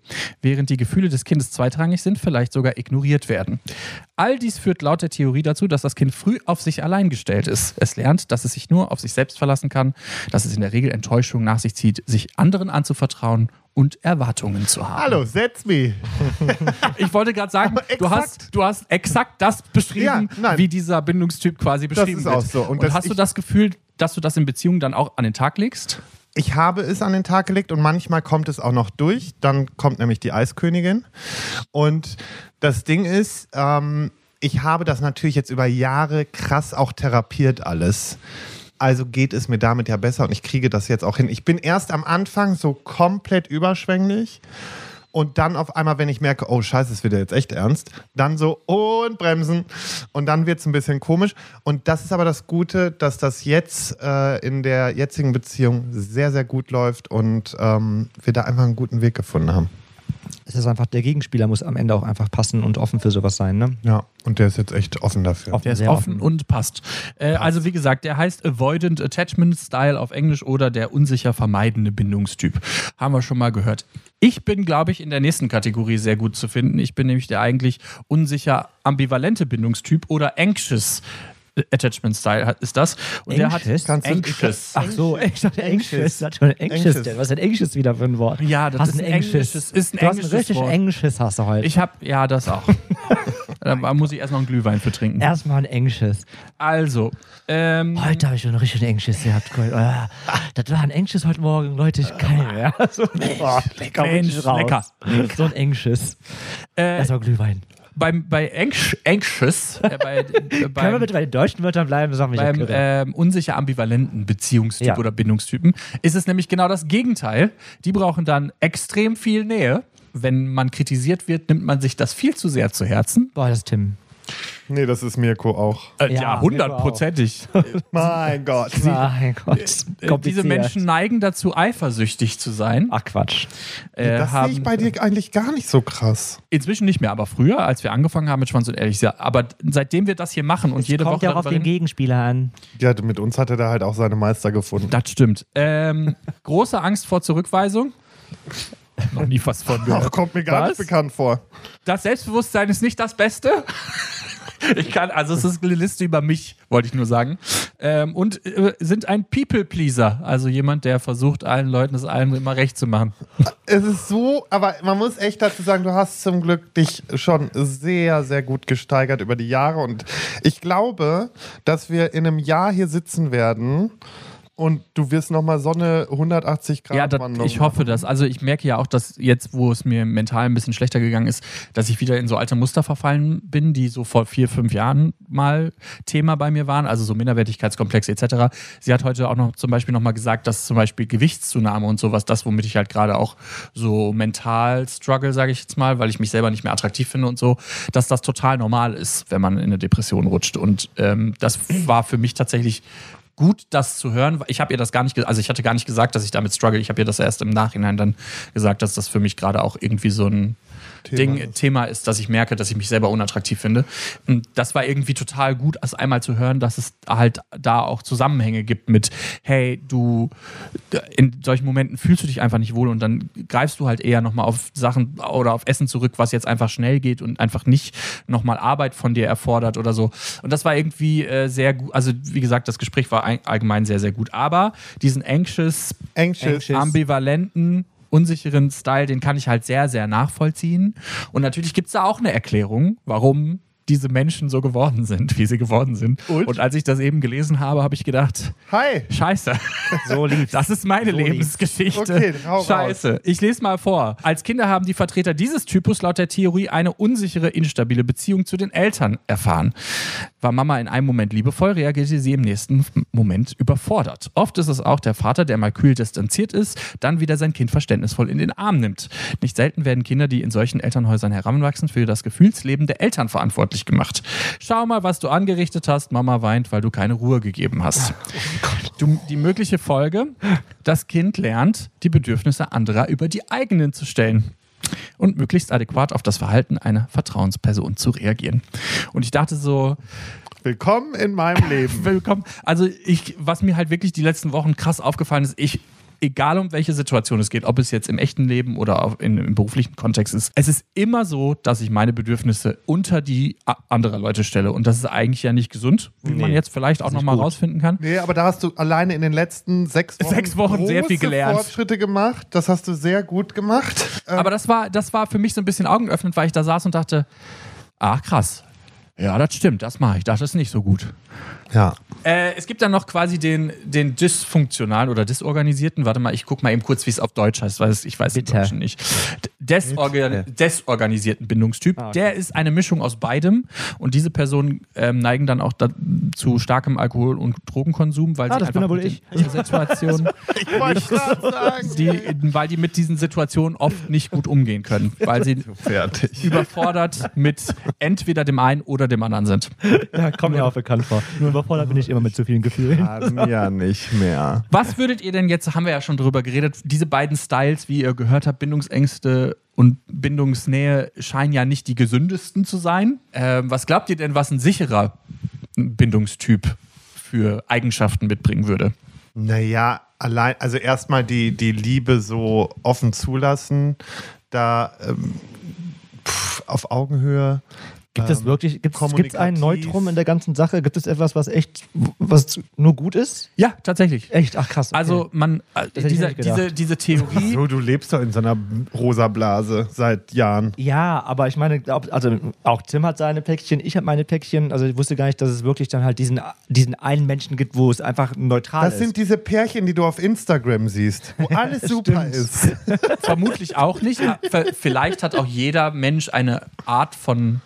Speaker 1: während die Gefühle des Kindes zweitrangig sind, vielleicht sogar ignoriert werden. All dies führt laut der Theorie dazu, dass das Kind früh auf sich allein gestellt ist. Es lernt, dass es sich nur auf sich selbst verlassen kann, dass es in der Regel Enttäuschung nach sich zieht, sich anderen anzuvertrauen und Erwartungen zu haben.
Speaker 2: Hallo, setz mich. (laughs)
Speaker 1: Ich wollte gerade sagen, du hast,
Speaker 2: exakt.
Speaker 1: du hast exakt das beschrieben,
Speaker 2: Ja,
Speaker 1: wie dieser Bindungstyp quasi beschrieben
Speaker 2: ist
Speaker 1: wird.
Speaker 2: auch so. Und
Speaker 1: Und,
Speaker 2: das-
Speaker 1: hast du das Gefühl, dass du das in Beziehungen dann auch an den Tag legst?
Speaker 2: Ich habe es an den Tag gelegt und manchmal kommt es auch noch durch. Dann kommt nämlich die Eiskönigin. Und das Ding ist, ähm, ich habe das natürlich jetzt über Jahre krass auch therapiert alles. Also geht es mir damit ja besser und ich kriege das jetzt auch hin. Ich bin erst am Anfang so komplett überschwänglich. Und dann auf einmal, wenn ich merke, oh scheiße, es wird ja jetzt echt ernst, dann so und bremsen. Und dann wird es ein bisschen komisch. Und das ist aber das Gute, dass das jetzt äh, in der jetzigen Beziehung sehr, sehr gut läuft und ähm, wir da einfach einen guten Weg gefunden haben.
Speaker 3: Es ist einfach, der Gegenspieler muss am Ende auch einfach passen und offen für sowas sein, ne?
Speaker 2: Ja, und der ist jetzt echt offen dafür.
Speaker 3: Offen.
Speaker 1: Der ist offen,
Speaker 3: offen.
Speaker 1: und passt. Äh, also wie gesagt, der heißt Avoidant Attachment Style auf Englisch oder der unsicher vermeidende Bindungstyp. Haben wir schon mal gehört. Ich bin, glaube ich, in der nächsten Kategorie sehr gut zu finden. Ich bin nämlich der eigentlich unsicher ambivalente Bindungstyp oder anxious Attachment Style ist das. Und der hat
Speaker 3: Anxious?
Speaker 2: Kannst
Speaker 1: anxious.
Speaker 3: Ach so, ich dachte anxious. Anxious.
Speaker 2: Anxious.
Speaker 3: Was ist denn anxious wieder für ein Wort?
Speaker 1: Ja, das
Speaker 3: hast
Speaker 1: ist
Speaker 3: ein
Speaker 1: ein
Speaker 3: anxious.
Speaker 1: englisches- ist ein
Speaker 3: du hast ein
Speaker 1: englisches
Speaker 3: richtig
Speaker 1: Wort.
Speaker 3: anxious hast du heute.
Speaker 1: Ich habe ja das auch. (laughs) da muss ich erst noch einen Glühwein für trinken.
Speaker 3: Erstmal ein anxious.
Speaker 1: Also, ähm,
Speaker 3: Heute habe ich schon richtig anxious gehabt. Cool. Ah, Das war ein anxious heute Morgen, Leute. Ich geil, (laughs) ja. So, lecker,
Speaker 1: Mensch, lecker.
Speaker 3: So ein anxious.
Speaker 1: äh,
Speaker 3: Erstmal Glühwein.
Speaker 1: Beim, bei anx anxious, äh, bei, (laughs) äh,
Speaker 3: Können wir
Speaker 1: beim,
Speaker 3: bitte bei den deutschen Wörtern bleiben? Sag mich
Speaker 1: beim ähm, unsicher ambivalenten Beziehungstyp
Speaker 3: Ja.
Speaker 1: oder Bindungstypen ist es nämlich genau das Gegenteil. Die brauchen dann extrem viel Nähe. Wenn man kritisiert wird, nimmt man sich das viel zu sehr zu Herzen.
Speaker 3: Boah, das ist Tim.
Speaker 2: Nee, das ist Mirko auch.
Speaker 1: Äh,
Speaker 3: Ja,
Speaker 1: ja, hundertprozentig. (laughs)
Speaker 2: Mein Gott. (laughs)
Speaker 3: Mein Gott.
Speaker 1: Äh, Diese
Speaker 3: kompliziert.
Speaker 1: Menschen neigen dazu, eifersüchtig zu sein.
Speaker 3: Ach Quatsch.
Speaker 1: Äh,
Speaker 2: das sehe ich bei dir eigentlich gar nicht so krass.
Speaker 1: inzwischen nicht mehr, aber früher, als wir angefangen haben mit Schwanz und Ehrlich. ja, Aber seitdem wir das hier machen und jede
Speaker 3: Kommt
Speaker 1: Woche
Speaker 3: ja auch auf den Gegenspieler an.
Speaker 2: Ja, mit uns hat er da halt auch seine Meister gefunden.
Speaker 1: Das stimmt. Ähm, (laughs) große Angst vor Zurückweisung. (laughs) Noch nie was von
Speaker 2: Ach,
Speaker 1: gehört.
Speaker 2: kommt mir gar
Speaker 1: Was?
Speaker 2: nicht bekannt vor.
Speaker 1: Das Selbstbewusstsein ist nicht das Beste. (laughs) Ich kann, also es ist eine Liste über mich, wollte ich nur sagen. Ähm, und äh, sind ein People-Pleaser, also jemand, der versucht, allen Leuten es allen immer recht zu machen. (laughs)
Speaker 2: Es ist so, aber man muss echt dazu sagen, du hast zum Glück dich schon sehr, sehr gut gesteigert über die Jahre. Und ich glaube, dass wir in einem Jahr hier sitzen werden und du wirst nochmal so eine 180 Grad
Speaker 1: Ja,
Speaker 2: Wandlung
Speaker 1: ich hoffe das. Also ich merke ja auch, dass jetzt, wo es mir mental ein bisschen schlechter gegangen ist, dass ich wieder in so alte Muster verfallen bin, die so vor vier, fünf Jahren mal Thema bei mir waren, also so Minderwertigkeitskomplexe etc. Sie hat heute auch noch zum Beispiel nochmal gesagt, dass zum Beispiel Gewichtszunahme und sowas, das, womit ich halt gerade auch so mental struggle, sage ich jetzt mal, weil ich mich selber nicht mehr attraktiv finde und so, dass das total normal ist, wenn man in eine Depression rutscht. Und ähm, das war für mich tatsächlich gut, das zu hören. Ich habe ihr das gar nicht, also ich hatte gar nicht gesagt, dass ich damit struggle. Ich habe ihr das erst im Nachhinein dann gesagt, dass das für mich gerade auch irgendwie so ein
Speaker 2: Thema
Speaker 1: Ding,
Speaker 2: ist.
Speaker 1: Thema ist, dass ich merke, dass ich mich selber unattraktiv finde. Und das war irgendwie total gut, als einmal zu hören, dass es halt da auch Zusammenhänge gibt mit, hey, du, in solchen Momenten fühlst du dich einfach nicht wohl und dann greifst du halt eher nochmal auf Sachen oder auf Essen zurück, was jetzt einfach schnell geht und einfach nicht nochmal Arbeit von dir erfordert oder so. Und das war irgendwie äh, sehr gut, also wie gesagt, das Gespräch war ein, allgemein sehr, sehr gut. Aber diesen anxious,
Speaker 2: Anxious.
Speaker 1: ambivalenten, unsicheren Style, den kann ich halt sehr, sehr nachvollziehen. Und natürlich gibt es da auch eine Erklärung, warum diese Menschen so geworden sind, wie sie geworden sind.
Speaker 2: Und?
Speaker 1: als ich das eben gelesen habe, habe ich gedacht,
Speaker 2: Hi.
Speaker 1: Scheiße.
Speaker 3: So lieb's.
Speaker 1: Das ist meine
Speaker 3: So
Speaker 1: Lebensgeschichte.
Speaker 2: Okay, hau raus.
Speaker 1: Scheiße. Ich lese mal vor. Als Kinder haben die Vertreter dieses Typus laut der Theorie eine unsichere, instabile Beziehung zu den Eltern erfahren. War Mama in einem Moment liebevoll, reagierte sie im nächsten Moment überfordert. Oft ist es auch der Vater, der mal kühl distanziert ist, dann wieder sein Kind verständnisvoll in den Arm nimmt. Nicht selten werden Kinder, die in solchen Elternhäusern heranwachsen, für das Gefühlsleben der Eltern verantwortlich gemacht. Schau mal, was du angerichtet hast. Mama weint, weil du keine Ruhe gegeben hast. Du, die mögliche Folge, das Kind lernt, die Bedürfnisse anderer über die eigenen zu stellen und möglichst adäquat auf das Verhalten einer Vertrauensperson zu reagieren. Und ich dachte so,
Speaker 2: Willkommen in meinem Leben. (laughs)
Speaker 1: willkommen. Also ich, was mir halt wirklich die letzten Wochen krass aufgefallen ist, ich egal um welche Situation es geht, ob es jetzt im echten Leben oder auf, in, im beruflichen Kontext ist, es ist immer so, dass ich meine Bedürfnisse unter die anderer Leute stelle. Und das ist eigentlich ja nicht gesund, wie man jetzt vielleicht auch nochmal rausfinden kann.
Speaker 2: Nee, aber da hast du alleine in den letzten sechs Wochen,
Speaker 1: Sechs Wochen sehr viel gelernt.
Speaker 2: Fortschritte gemacht. Das hast du sehr gut gemacht. Ähm,
Speaker 1: Aber das war, das war für mich so ein bisschen augenöffnend, weil ich da saß und dachte, ach krass. Ja, das stimmt, das mache ich. Das ist nicht so gut.
Speaker 2: Ja.
Speaker 1: Äh, es gibt dann noch quasi den, den dysfunktionalen oder disorganisierten. Warte mal, ich gucke mal eben kurz, wie es auf Deutsch heißt, weil es, ich weiß es
Speaker 3: Bitte.
Speaker 1: Deutschen nicht. D- Desorga desorganisierten Bindungstyp.
Speaker 3: Ah, okay.
Speaker 1: Der ist eine Mischung aus beidem. Und diese Personen ähm, neigen dann auch da, zu starkem Alkohol- und Drogenkonsum, weil
Speaker 3: Ah,
Speaker 1: sie
Speaker 3: das bin
Speaker 1: einfach
Speaker 3: ja wohl
Speaker 1: mit
Speaker 3: ich.
Speaker 1: den Situationen, (laughs) die, weil die mit diesen Situationen oft nicht gut umgehen können, (laughs) weil sie
Speaker 2: Fertig.
Speaker 1: überfordert mit entweder dem einen oder dem anderen sind.
Speaker 3: Ja, kommt mir auch bekannt vor. Nur überfordert bin ich immer mit zu vielen Gefühlen.
Speaker 2: Ja nicht mehr.
Speaker 1: Was würdet ihr denn jetzt, haben wir ja schon drüber geredet, diese beiden Styles, wie ihr gehört habt, Bindungsängste und Bindungsnähe, scheinen ja nicht die gesündesten zu sein. Ähm, was glaubt ihr denn, was ein sicherer Bindungstyp für Eigenschaften mitbringen würde?
Speaker 2: Naja, allein, also erstmal die, die Liebe so offen zulassen, da ähm, pff, auf Augenhöhe.
Speaker 3: Gibt es
Speaker 2: ähm,
Speaker 3: wirklich, gibt es einen
Speaker 2: kommunikativ.
Speaker 3: Neutrum in der ganzen Sache? Gibt es etwas, was echt, was nur gut ist?
Speaker 1: Ja, tatsächlich.
Speaker 3: Echt? Ach krass. okay.
Speaker 1: Also man, äh, diese, diese, diese Theorie,
Speaker 2: So, du lebst doch in so einer rosa Blase seit Jahren.
Speaker 3: Ja, aber ich meine, also auch Tim hat seine Päckchen, ich habe meine Päckchen. Also ich wusste gar nicht, dass es wirklich dann halt diesen, diesen einen Menschen gibt, wo es einfach neutral
Speaker 2: Das
Speaker 3: ist.
Speaker 2: sind diese Pärchen, die du auf Instagram siehst, wo (laughs) alles super ist.
Speaker 1: vermutlich auch nicht. V- Vielleicht hat auch jeder Mensch eine Art von,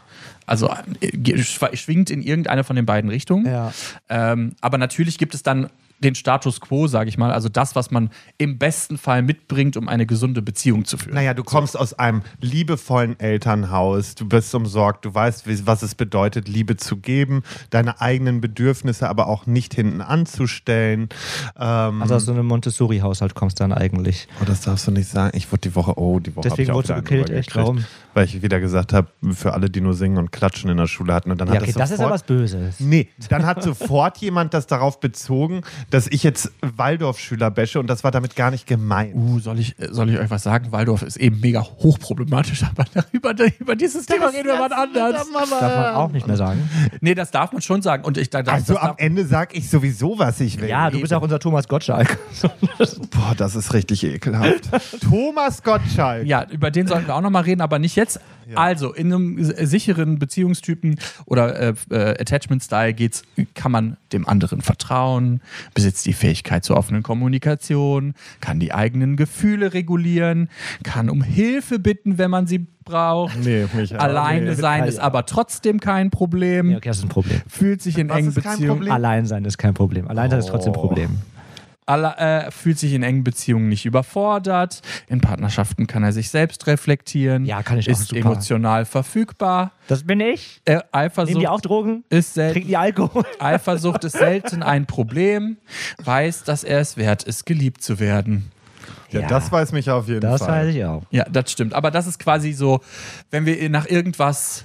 Speaker 1: also äh, schwingt in irgendeine von den beiden Richtungen.
Speaker 3: Ja.
Speaker 1: Ähm, aber natürlich gibt es dann den Status quo, sage ich mal, also das, was man im besten Fall mitbringt, um eine gesunde Beziehung zu führen.
Speaker 2: Naja, du kommst aus einem liebevollen Elternhaus, du bist umsorgt, du weißt, was es bedeutet, Liebe zu geben, deine eigenen Bedürfnisse aber auch nicht hinten anzustellen. Ähm,
Speaker 3: Also aus so einem Montessori-Haushalt kommst du dann eigentlich.
Speaker 2: oh, das darfst du nicht sagen. Ich wurde die Woche, oh, die Woche
Speaker 3: Deswegen wurdest du gekillt, echt? Warum?
Speaker 2: Weil ich wieder gesagt habe, für alle, die nur singen und klatschen in der Schule hatten. Und dann
Speaker 3: Ja,
Speaker 2: hat
Speaker 3: okay,
Speaker 2: es
Speaker 3: das ist ja
Speaker 2: sofort-
Speaker 3: was Böses.
Speaker 2: Nee, (laughs) dann hat sofort jemand das darauf bezogen, dass ich jetzt Waldorfschüler bashe und das war damit gar nicht gemeint.
Speaker 1: Uh, soll ich, soll ich euch was sagen? Waldorf ist eben mega hochproblematisch, (laughs) aber darüber, über dieses Thema reden wir mal anders.
Speaker 3: Darf man auch nicht mehr sagen.
Speaker 1: Nee, das darf man schon sagen. Und ich da, das,
Speaker 2: Also
Speaker 1: das
Speaker 2: am Ende sag ich sowieso, was ich will.
Speaker 3: Ja, du bist auch unser Thomas Gottschalk.
Speaker 2: Boah, das ist richtig ekelhaft. (laughs) Thomas Gottschalk.
Speaker 1: Ja, über den sollten wir auch nochmal reden, aber nicht jetzt. Also, in einem sicheren Beziehungstypen oder äh, äh, Attachment-Style geht's, kann man dem anderen vertrauen, besitzt die Fähigkeit zur offenen Kommunikation, kann die eigenen Gefühle regulieren, kann um Hilfe bitten, wenn man sie braucht.
Speaker 2: Nee, mich.
Speaker 1: Alleine
Speaker 2: Nee.
Speaker 1: sein ist aber trotzdem kein Problem.
Speaker 3: Ja, okay, das ist ein Problem.
Speaker 1: Fühlt sich in
Speaker 2: Was
Speaker 1: engen Beziehungen?
Speaker 3: Allein sein ist kein Problem. Allein sein ist trotzdem ein
Speaker 2: Oh.
Speaker 3: Problem.
Speaker 1: Alle, äh, fühlt sich in engen Beziehungen nicht überfordert. In Partnerschaften kann er sich selbst reflektieren.
Speaker 3: Ja, kann ich auch,
Speaker 1: Ist emotional verfügbar.
Speaker 3: Das bin ich.
Speaker 1: Äh,
Speaker 3: Nehmen
Speaker 1: Eifersucht
Speaker 3: die auch Drogen?
Speaker 1: ist
Speaker 3: Trinken
Speaker 1: selten.
Speaker 3: die Alkohol? (laughs)
Speaker 1: Eifersucht ist selten ein Problem. Weiß, dass er es wert ist, geliebt zu werden.
Speaker 2: Ja,
Speaker 3: Ja.
Speaker 2: das weiß mich auf jeden
Speaker 3: Das
Speaker 2: Fall.
Speaker 3: weiß ich auch.
Speaker 1: Ja, das stimmt. Aber das ist quasi so, wenn wir nach irgendwas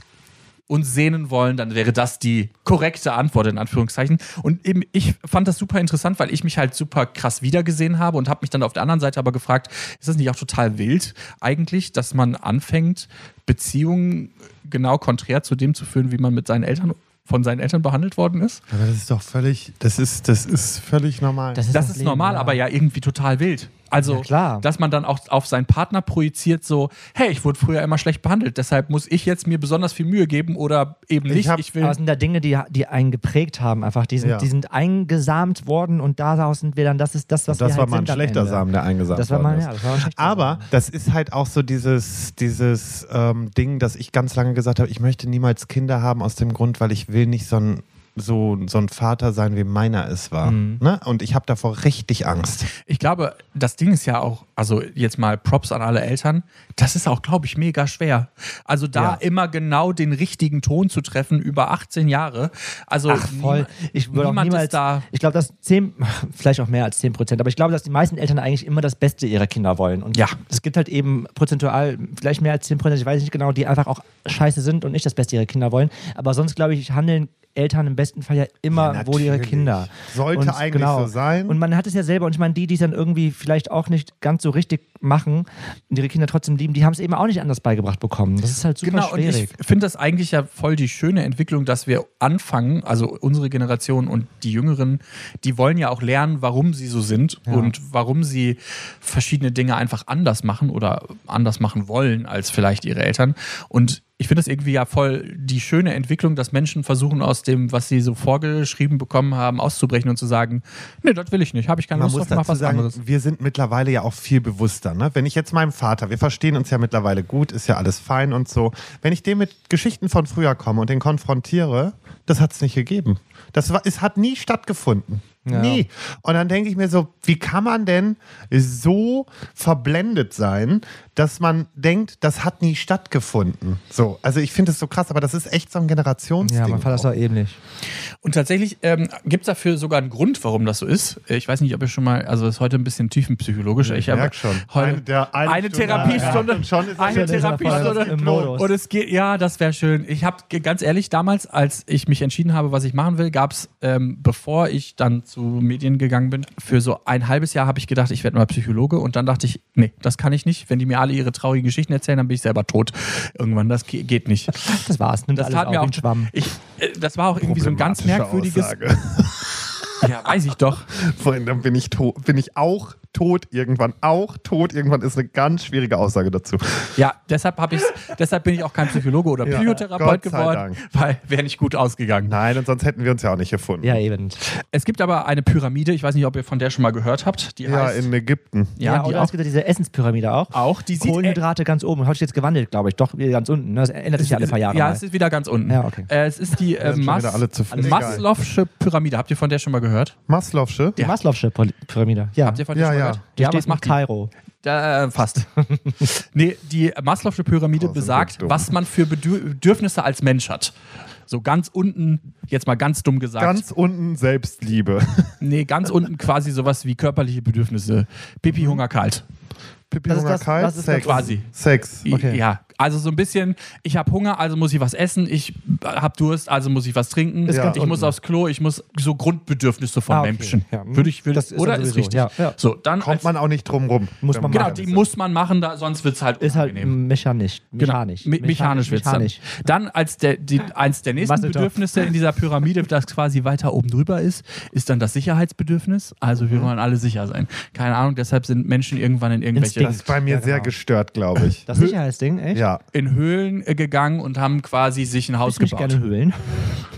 Speaker 1: uns sehnen wollen, dann wäre das die korrekte Antwort in Anführungszeichen. Und eben, ich fand das super interessant, weil ich mich halt super krass wiedergesehen habe und habe mich dann auf der anderen Seite aber gefragt, ist das nicht auch total wild eigentlich, dass man anfängt, Beziehungen genau konträr zu dem zu führen, wie man mit seinen Eltern von seinen Eltern behandelt worden ist?
Speaker 2: Aber das ist doch völlig, das ist, das ist völlig normal.
Speaker 3: Das ist,
Speaker 1: Das
Speaker 3: das
Speaker 1: ist
Speaker 3: Leben,
Speaker 1: normal,
Speaker 3: ja.
Speaker 1: aber ja irgendwie total wild. Also,
Speaker 3: Ja, klar.
Speaker 1: dass man dann auch auf seinen Partner projiziert, so, hey, ich wurde früher immer schlecht behandelt, deshalb muss ich jetzt mir besonders viel Mühe geben oder eben
Speaker 2: Ich
Speaker 1: nicht.
Speaker 2: hab-
Speaker 1: Ich, will.
Speaker 3: Aber es sind da Dinge, die, die einen geprägt haben, einfach. Die sind,
Speaker 2: Ja.
Speaker 3: die sind eingesamt worden und daraus sind wir dann, das ist das, was
Speaker 2: das
Speaker 3: wir
Speaker 2: war
Speaker 3: halt
Speaker 2: mal ein
Speaker 3: sind am
Speaker 2: schlechter
Speaker 3: Ende.
Speaker 2: Samen, der eingesamt
Speaker 3: Das war
Speaker 2: worden
Speaker 3: mal,
Speaker 2: ist.
Speaker 3: ja, das war ein schlechter
Speaker 2: Aber
Speaker 3: Samen.
Speaker 2: das ist halt auch so dieses, dieses ähm, Ding, dass ich ganz lange gesagt habe, ich möchte niemals Kinder haben aus dem Grund, weil ich will nicht so ein, so, so ein Vater sein, wie meiner es war.
Speaker 3: Mhm.
Speaker 2: Ne? Und ich habe davor richtig Angst.
Speaker 1: ich glaube, das Ding ist ja auch, also jetzt mal Props an alle Eltern, das ist auch, glaube ich, mega schwer. Also da
Speaker 2: Ja.
Speaker 1: immer genau den richtigen Ton zu treffen über 18 Jahre. Also
Speaker 3: Ach, voll. Ich würde auch
Speaker 1: niemand
Speaker 3: niemals,
Speaker 1: da.
Speaker 3: ich glaube, dass 10, (laughs) vielleicht auch mehr als 10 Prozent, aber ich glaube, dass die meisten Eltern eigentlich immer das Beste ihrer Kinder wollen. Und
Speaker 1: Ja.
Speaker 3: es gibt halt eben prozentual vielleicht mehr als 10 Prozent, ich weiß nicht genau, die einfach auch scheiße sind und nicht das Beste ihrer Kinder wollen. Aber sonst, glaube ich, handeln Eltern im besten Fall ja immer
Speaker 2: Ja,
Speaker 3: wohl ihre. Kinder.
Speaker 2: Sollte eigentlich so sein.
Speaker 3: Und man hat es ja selber, und ich meine, die, die es dann irgendwie vielleicht auch nicht ganz so richtig machen und ihre Kinder trotzdem lieben, die haben es eben auch nicht anders beigebracht bekommen. Das ist halt super
Speaker 1: Genau, und
Speaker 3: schwierig.
Speaker 1: ich finde das eigentlich ja voll die schöne Entwicklung, dass wir anfangen, also unsere Generation und die Jüngeren, die wollen ja auch lernen, warum sie so sind
Speaker 3: Ja.
Speaker 1: und warum sie verschiedene Dinge einfach anders machen oder anders machen wollen als vielleicht ihre Eltern. Und ich finde das irgendwie ja voll die schöne Entwicklung, dass Menschen versuchen, aus dem, was sie so vorgeschrieben bekommen haben, auszubrechen und zu sagen, nee, das will ich nicht, habe ich keine
Speaker 2: Man
Speaker 1: Lust
Speaker 2: muss
Speaker 1: drauf, mach
Speaker 2: dazu
Speaker 1: was
Speaker 2: sagen,
Speaker 1: anderes.
Speaker 2: wir sind mittlerweile ja auch viel bewusster. Ne? Wenn ich jetzt meinem Vater, wir verstehen uns ja mittlerweile gut, ist ja alles fein und so. Wenn ich dem mit Geschichten von früher komme und den konfrontiere, das hat es nicht gegeben. Das war, es hat nie stattgefunden.
Speaker 3: Ja.
Speaker 2: Nie. Und dann denke ich mir so, wie kann man denn so verblendet sein, dass man denkt, das hat nie stattgefunden? So, also ich finde es so krass, aber das ist echt so ein Generationsding.
Speaker 3: Ja, mein Vater ist
Speaker 2: auch.
Speaker 3: ähnlich.
Speaker 1: Und tatsächlich ähm, gibt es dafür sogar einen Grund, warum das so ist. Ich weiß nicht, ob ihr schon mal, also es ist heute ein bisschen tiefenpsychologisch. Ich habe
Speaker 2: merk schon.
Speaker 1: heute
Speaker 2: Eine- der- eine
Speaker 1: eine,
Speaker 2: Stunde-
Speaker 1: Therapiestunde,
Speaker 2: Ja, und schon ist
Speaker 1: eine Therapiestunde
Speaker 3: Voll- im Modus.
Speaker 1: und es geht, ja, das wäre schön. Ich habe ganz ehrlich damals, als ich mich entschieden habe, was ich machen will, gab es, ähm, bevor ich dann zu Medien gegangen bin, für so ein halbes Jahr habe ich gedacht, ich werde mal Psychologe und dann dachte ich, nee, das kann ich nicht. Wenn die mir alle ihre traurigen Geschichten erzählen, dann bin ich selber tot. Irgendwann, das ge- geht nicht.
Speaker 3: Das war's. Nimmt
Speaker 1: Das
Speaker 3: alles
Speaker 1: tat mir auch
Speaker 3: wie ein Schwamm.
Speaker 1: Ich, äh, das war auch irgendwie so ein ganz merkwürdiges.
Speaker 2: Aussage.
Speaker 1: Ja, weiß ich doch. (laughs)
Speaker 2: Vorhin, dann bin ich tot, bin ich auch tot irgendwann. Auch tot irgendwann ist eine ganz schwierige Aussage dazu.
Speaker 1: Ja, deshalb habe ich deshalb bin ich auch kein Psychologe oder (laughs)
Speaker 2: Ja,
Speaker 1: Psychotherapeut
Speaker 2: sei
Speaker 1: geworden,
Speaker 2: Dank.
Speaker 1: weil wäre nicht gut ausgegangen.
Speaker 2: Nein, und sonst hätten wir uns ja auch nicht gefunden.
Speaker 3: Ja, eben.
Speaker 1: Es gibt aber eine Pyramide, ich weiß nicht, ob ihr von der schon mal gehört habt, die
Speaker 2: Ja,
Speaker 1: heißt
Speaker 2: in Ägypten.
Speaker 1: ja, die
Speaker 3: oder
Speaker 1: auch,
Speaker 3: es gibt ja diese Essenspyramide auch.
Speaker 1: auch die sieht
Speaker 3: Kohlenhydrate ganz oben. Heute ist jetzt gewandelt, glaube ich. Doch wieder ganz unten. ne? Das ändert sich ja alle paar Jahre.
Speaker 1: Ja,
Speaker 3: mal.
Speaker 1: es ist wieder ganz unten.
Speaker 3: Ja, okay.
Speaker 1: äh, es ist die äh, Mas. Maslow'sche Pyramide. Habt ihr von der schon mal gehört?
Speaker 2: Maslow'sche?
Speaker 3: die Maslow'sche Py- Pyramide. Ja.
Speaker 1: Habt ihr von
Speaker 2: Ja, ja.
Speaker 1: gehört?
Speaker 3: Die
Speaker 1: ja,
Speaker 3: steht
Speaker 1: macht
Speaker 3: Kairo.
Speaker 1: Da, äh, fast. (laughs) nee, die Maslow'sche Pyramide
Speaker 2: Oh,
Speaker 1: besagt, was man für Bedür- Bedürfnisse als Mensch hat. So ganz unten, jetzt mal ganz dumm gesagt.
Speaker 2: Ganz unten Selbstliebe. (laughs)
Speaker 1: Nee, ganz unten quasi sowas wie körperliche Bedürfnisse. Pipi, Hunger, kalt.
Speaker 2: Pipi,
Speaker 3: Das ist
Speaker 2: Hunger,
Speaker 3: das-
Speaker 2: kalt,
Speaker 3: das ist
Speaker 2: Sex.
Speaker 1: quasi.
Speaker 2: Sex.
Speaker 3: Okay.
Speaker 1: Ja, also so ein bisschen, ich habe Hunger, also muss ich was essen, ich habe Durst, also muss ich was trinken,
Speaker 2: ganz
Speaker 1: ich muss aufs Klo, ich muss so Grundbedürfnisse von
Speaker 3: Ah, okay.
Speaker 1: Menschen.
Speaker 3: Ja.
Speaker 1: Würde ich, würde,
Speaker 3: Das ist
Speaker 1: oder ist richtig.
Speaker 3: ja, ja.
Speaker 1: So, dann
Speaker 2: Kommt
Speaker 1: als,
Speaker 2: man auch nicht drum rum.
Speaker 3: Muss man
Speaker 1: Genau,
Speaker 3: machen.
Speaker 1: die muss man machen, da, sonst wird es halt
Speaker 3: Ist halt
Speaker 1: unangenehm.
Speaker 3: mechanisch.
Speaker 1: Genau,
Speaker 3: Mechanisch.
Speaker 1: me mechanisch wird es dann.
Speaker 3: mechanisch.
Speaker 1: Dann als der, die, eins der nächsten. Bedürfnisse in dieser Pyramide, das quasi weiter oben drüber ist, ist dann das Sicherheitsbedürfnis. Also wir wollen alle sicher sein. Keine Ahnung, deshalb sind Menschen irgendwann in irgendwelche
Speaker 3: Instinkt.
Speaker 2: Das ist bei mir
Speaker 3: Ja,
Speaker 2: sehr
Speaker 3: genau.
Speaker 2: gestört, glaube ich.
Speaker 3: Das Sicherheitsding, echt?
Speaker 2: Ja,
Speaker 1: in Höhlen äh, gegangen und haben quasi sich ein Haus
Speaker 3: Ich
Speaker 1: gebaut.
Speaker 3: gerne Höhlen.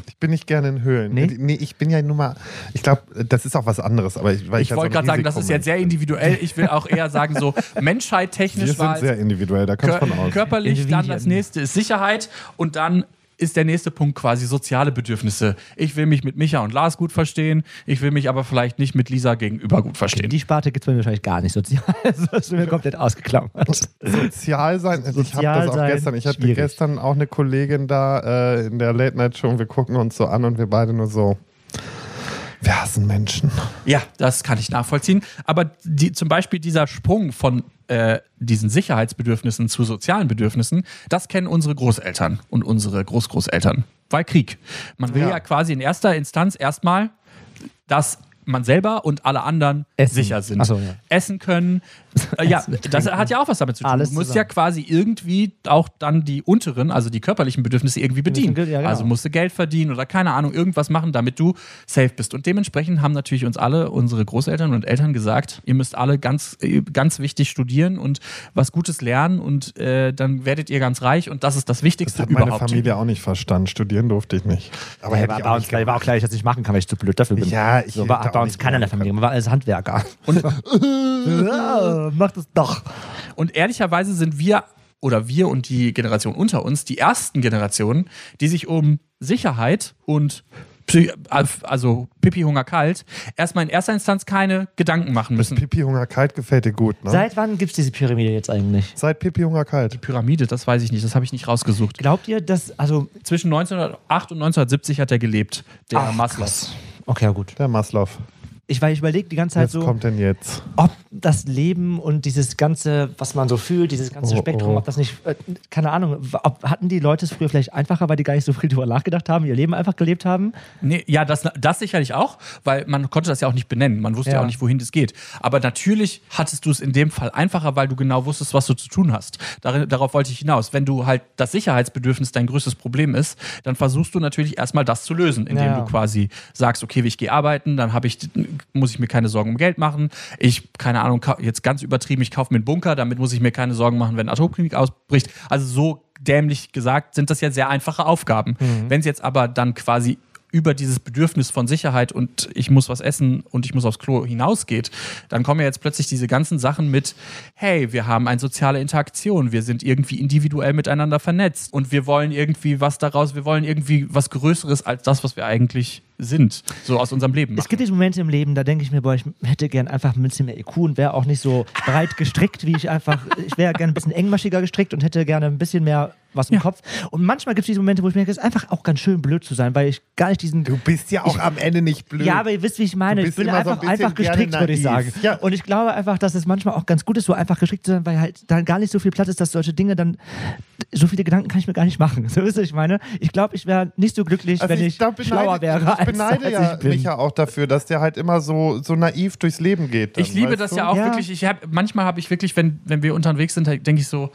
Speaker 2: ich bin nicht gerne in Höhlen.
Speaker 3: Nee?
Speaker 2: nee ich bin ja nur mal, ich glaube, das ist auch was anderes. Aber ich, ich,
Speaker 1: Ich
Speaker 2: so
Speaker 1: wollte gerade sagen, das ist jetzt sehr individuell. Ich will auch eher sagen, so (laughs)
Speaker 2: Wir
Speaker 1: menschheit-technisch war
Speaker 2: sind sehr individuell, da kannst du von aus.
Speaker 1: körperlich, dann das nächste ist Sicherheit und dann ist der nächste Punkt quasi soziale Bedürfnisse. Ich will mich mit Micha und Lars gut verstehen, ich will mich aber vielleicht nicht mit Lisa gegenüber gut verstehen.
Speaker 3: Die Sparte gibt es bei mir wahrscheinlich gar nicht sozial. (laughs) Das ist mir komplett ausgeklammert.
Speaker 2: Sozial sein, ich habe das auch
Speaker 3: sein,
Speaker 2: gestern, ich hatte
Speaker 3: schwierig.
Speaker 2: gestern auch eine Kollegin da äh, in der Late Night Show und wir gucken uns so an und wir beide nur so, wir hassen Menschen.
Speaker 1: Ja, das kann ich nachvollziehen. Aber die, zum Beispiel dieser Sprung von äh, diesen Sicherheitsbedürfnissen zu sozialen Bedürfnissen, das kennen unsere Großeltern und unsere Großgroßeltern. Weil Krieg. Man will ja,
Speaker 2: Ja.
Speaker 1: quasi in erster Instanz erstmal, dass man selber und alle anderen
Speaker 3: Essen.
Speaker 1: sicher sind.
Speaker 3: So, ja.
Speaker 1: Essen können. Äh, ja, das hat ja auch was damit zu tun.
Speaker 3: Alles
Speaker 1: du musst
Speaker 3: zusammen.
Speaker 1: ja quasi irgendwie auch dann die unteren, also die körperlichen Bedürfnisse irgendwie bedienen.
Speaker 3: Ja, genau.
Speaker 1: Also musst du Geld verdienen oder keine Ahnung, irgendwas machen, damit du safe bist. Und dementsprechend haben natürlich uns alle, unsere Großeltern und Eltern gesagt, ihr müsst alle ganz, äh, ganz wichtig studieren und was Gutes lernen und äh, dann werdet ihr ganz reich und das ist das Wichtigste
Speaker 2: Das hat meine
Speaker 1: überhaupt.
Speaker 2: Familie auch nicht verstanden. Studieren durfte ich nicht. Aber
Speaker 3: Ja,
Speaker 2: hätte
Speaker 3: war,
Speaker 2: ich auch
Speaker 3: war
Speaker 2: gemacht.
Speaker 3: auch klar, dass ich das nicht machen kann, weil ich zu blöd dafür bin.
Speaker 2: Ja, ich
Speaker 3: so, war bei uns keiner in der Familie. Man war alles Handwerker. Und (laughs) ja, mach das doch.
Speaker 1: Und ehrlicherweise sind wir oder wir und die Generation unter uns die ersten Generationen, die sich um Sicherheit und Psy also Pipi Hunger kalt erstmal in erster Instanz keine Gedanken machen
Speaker 2: Das
Speaker 1: müssen.
Speaker 2: Pipi Hunger kalt gefällt dir gut, ne?
Speaker 3: Seit wann gibt es diese Pyramide jetzt eigentlich?
Speaker 2: Seit Pipi Hunger kalt.
Speaker 1: Pyramide, das weiß ich nicht, das habe ich nicht rausgesucht.
Speaker 3: Glaubt ihr, dass, also,
Speaker 1: Zwischen 1908 und 1970 hat er gelebt, der
Speaker 3: Ach,
Speaker 1: Maslow.
Speaker 3: krass. Okay, ja, gut.
Speaker 2: Der Maslow.
Speaker 3: Ich, weil ich überlege die ganze Zeit
Speaker 2: Was
Speaker 3: so,
Speaker 2: kommt denn jetzt?
Speaker 3: ob das Leben und dieses ganze, was man so fühlt, dieses ganze
Speaker 2: Oh,
Speaker 3: Spektrum,
Speaker 2: oh.
Speaker 3: ob das nicht, äh, keine Ahnung, ob, hatten die Leute es früher vielleicht einfacher, weil die gar nicht so viel drüber nachgedacht haben, ihr Leben einfach gelebt haben?
Speaker 1: Nee, ja, das, das sicherlich auch, weil man konnte das ja auch nicht benennen. Man wusste ja,
Speaker 3: Ja.
Speaker 1: auch nicht, wohin das geht. Aber natürlich hattest du es in dem Fall einfacher, weil du genau wusstest, was du zu tun hast. Darin, darauf wollte ich hinaus. Wenn du halt das Sicherheitsbedürfnis dein größtes Problem ist, dann versuchst du natürlich erstmal das zu lösen, indem
Speaker 3: Ja.
Speaker 1: du quasi sagst, okay, ich gehe arbeiten, dann habe ich, muss ich mir keine Sorgen um Geld machen. Ich, keine Ahnung, jetzt ganz übertrieben, ich kaufe mir einen Bunker, damit muss ich mir keine Sorgen machen, wenn Atomkrieg ausbricht. Also so dämlich gesagt, sind das ja sehr einfache Aufgaben. Wenn es jetzt aber dann quasi über dieses Bedürfnis von Sicherheit und ich muss was essen und ich muss aufs Klo hinausgeht, dann kommen ja jetzt plötzlich diese ganzen Sachen mit, hey, wir haben eine soziale Interaktion, wir sind irgendwie individuell miteinander vernetzt und wir wollen irgendwie was daraus, wir wollen irgendwie was Größeres als das, was wir eigentlich sind, so aus unserem Leben.
Speaker 3: Es
Speaker 1: machen.
Speaker 3: gibt diese Momente im Leben, da denke ich mir, boah, ich hätte gern einfach ein bisschen mehr IQ und wäre auch nicht so breit gestrickt, wie ich einfach, ich wäre gerne ein bisschen engmaschiger gestrickt und hätte gerne ein bisschen mehr was im
Speaker 1: Ja.
Speaker 3: Kopf. Und manchmal gibt es diese Momente, wo ich mir denke, es ist einfach auch ganz schön blöd zu sein, weil ich gar nicht diesen
Speaker 2: Du bist ja auch am Ende nicht blöd.
Speaker 3: Ja, aber ihr wisst, wie ich meine. Ich bin
Speaker 2: immer so ein
Speaker 3: einfach,
Speaker 2: bisschen
Speaker 3: einfach gestrickt, würde ich sagen.
Speaker 2: Ja.
Speaker 3: Und ich glaube einfach, dass es manchmal auch ganz gut ist, so einfach gestrickt zu sein, weil halt dann gar nicht so viel Platz ist, dass solche Dinge dann, so viele Gedanken kann ich mir gar nicht machen. (laughs) So ist es, ich meine. Ich glaube, ich wäre nicht so glücklich,
Speaker 2: Also
Speaker 3: wenn ich,
Speaker 2: da beneide-
Speaker 3: schlauer wäre,
Speaker 2: Ich beneide
Speaker 3: als
Speaker 2: ja
Speaker 3: ich bin.
Speaker 2: mich ja auch dafür, dass der halt immer so, so naiv durchs Leben geht. dann,
Speaker 1: Ich liebe das
Speaker 2: du?
Speaker 1: ja auch
Speaker 3: Ja.
Speaker 1: wirklich. Ich hab, manchmal habe ich wirklich, wenn, wenn wir unterwegs sind, denke ich so,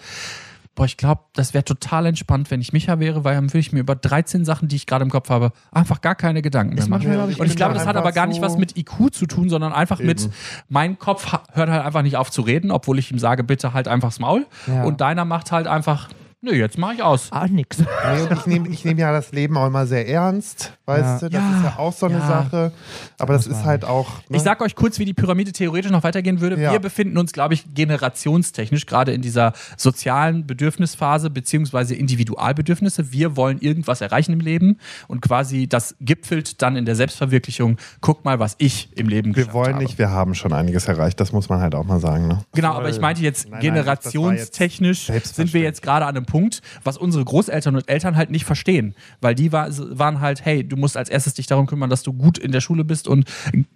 Speaker 1: boah, ich glaube, das wäre total entspannt, wenn ich Micha wäre, weil dann würde ich mir über 13 Sachen, die ich gerade im Kopf habe, einfach gar keine Gedanken mehr machen.
Speaker 3: glaub ich,
Speaker 1: Und ich glaube,
Speaker 2: da
Speaker 1: das hat
Speaker 2: einfach
Speaker 1: aber gar nicht was mit IQ zu tun, sondern einfach mit, mein Kopf hört halt einfach nicht auf zu reden, obwohl ich ihm sage, bitte halt einfach's Maul.
Speaker 3: Ja.
Speaker 1: Und deiner macht halt einfach, nö, jetzt mache ich aus.
Speaker 3: Ah, nix.
Speaker 2: Nee, ich nehme ich nehm ja das Leben auch immer sehr ernst, weißt
Speaker 3: Ja.
Speaker 2: du? Das
Speaker 1: Ja.
Speaker 2: ist ja auch so eine
Speaker 1: Ja.
Speaker 2: Sache. Aber das ist halt auch. Ne?
Speaker 1: Ich sag euch kurz, wie die Pyramide theoretisch noch weitergehen würde.
Speaker 2: Ja.
Speaker 1: Wir befinden uns, glaube ich, generationstechnisch gerade in dieser sozialen Bedürfnisphase beziehungsweise Individualbedürfnisse. Wir wollen irgendwas erreichen im Leben und quasi das gipfelt dann in der Selbstverwirklichung. Guck mal, was ich im Leben
Speaker 2: wir
Speaker 1: geschafft
Speaker 2: wollen
Speaker 1: habe.
Speaker 2: nicht, wir haben schon einiges erreicht. Das muss man halt auch mal sagen. Ne?
Speaker 1: Genau, aber ich meinte jetzt
Speaker 2: Nein, nein, das war jetzt
Speaker 1: generationstechnisch sind wir jetzt gerade an einem Punkt, was unsere Großeltern und Eltern halt nicht verstehen, weil die war, waren halt, hey, du musst als erstes dich darum kümmern, dass du gut in der Schule bist und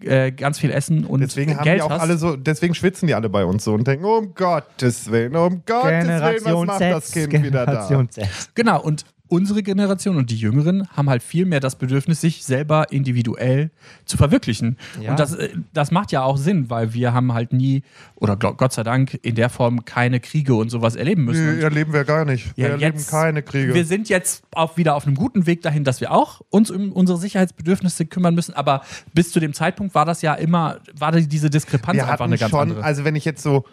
Speaker 1: äh, ganz viel essen und
Speaker 2: Deswegen haben
Speaker 1: Geld
Speaker 2: die auch
Speaker 1: hast.
Speaker 2: alle so, deswegen schwitzen die alle bei uns so und denken, um Gottes Willen, um Gottes Willen, was
Speaker 3: Generation
Speaker 2: macht
Speaker 3: Z.
Speaker 2: das Kind wieder da?
Speaker 3: Generation Z.
Speaker 1: Genau, und unsere Generation und die Jüngeren haben halt viel mehr das Bedürfnis, sich selber individuell zu verwirklichen.
Speaker 3: Ja.
Speaker 1: Und das, äh, das macht ja auch Sinn, weil wir haben halt nie, oder Gott sei Dank, in der Form keine Kriege und sowas erleben müssen.
Speaker 2: Nee, erleben wir gar nicht. wir
Speaker 1: Ja,
Speaker 2: erleben
Speaker 1: jetzt-
Speaker 2: keine Kriege.
Speaker 1: Wir sind jetzt auch wieder auf einem guten Weg dahin, dass wir auch uns um unsere Sicherheitsbedürfnisse kümmern müssen. Aber bis zu dem Zeitpunkt war das ja immer, war die- diese Diskrepanz
Speaker 2: wir
Speaker 1: einfach eine ganz
Speaker 2: schon,
Speaker 1: andere.
Speaker 2: also wenn ich jetzt so,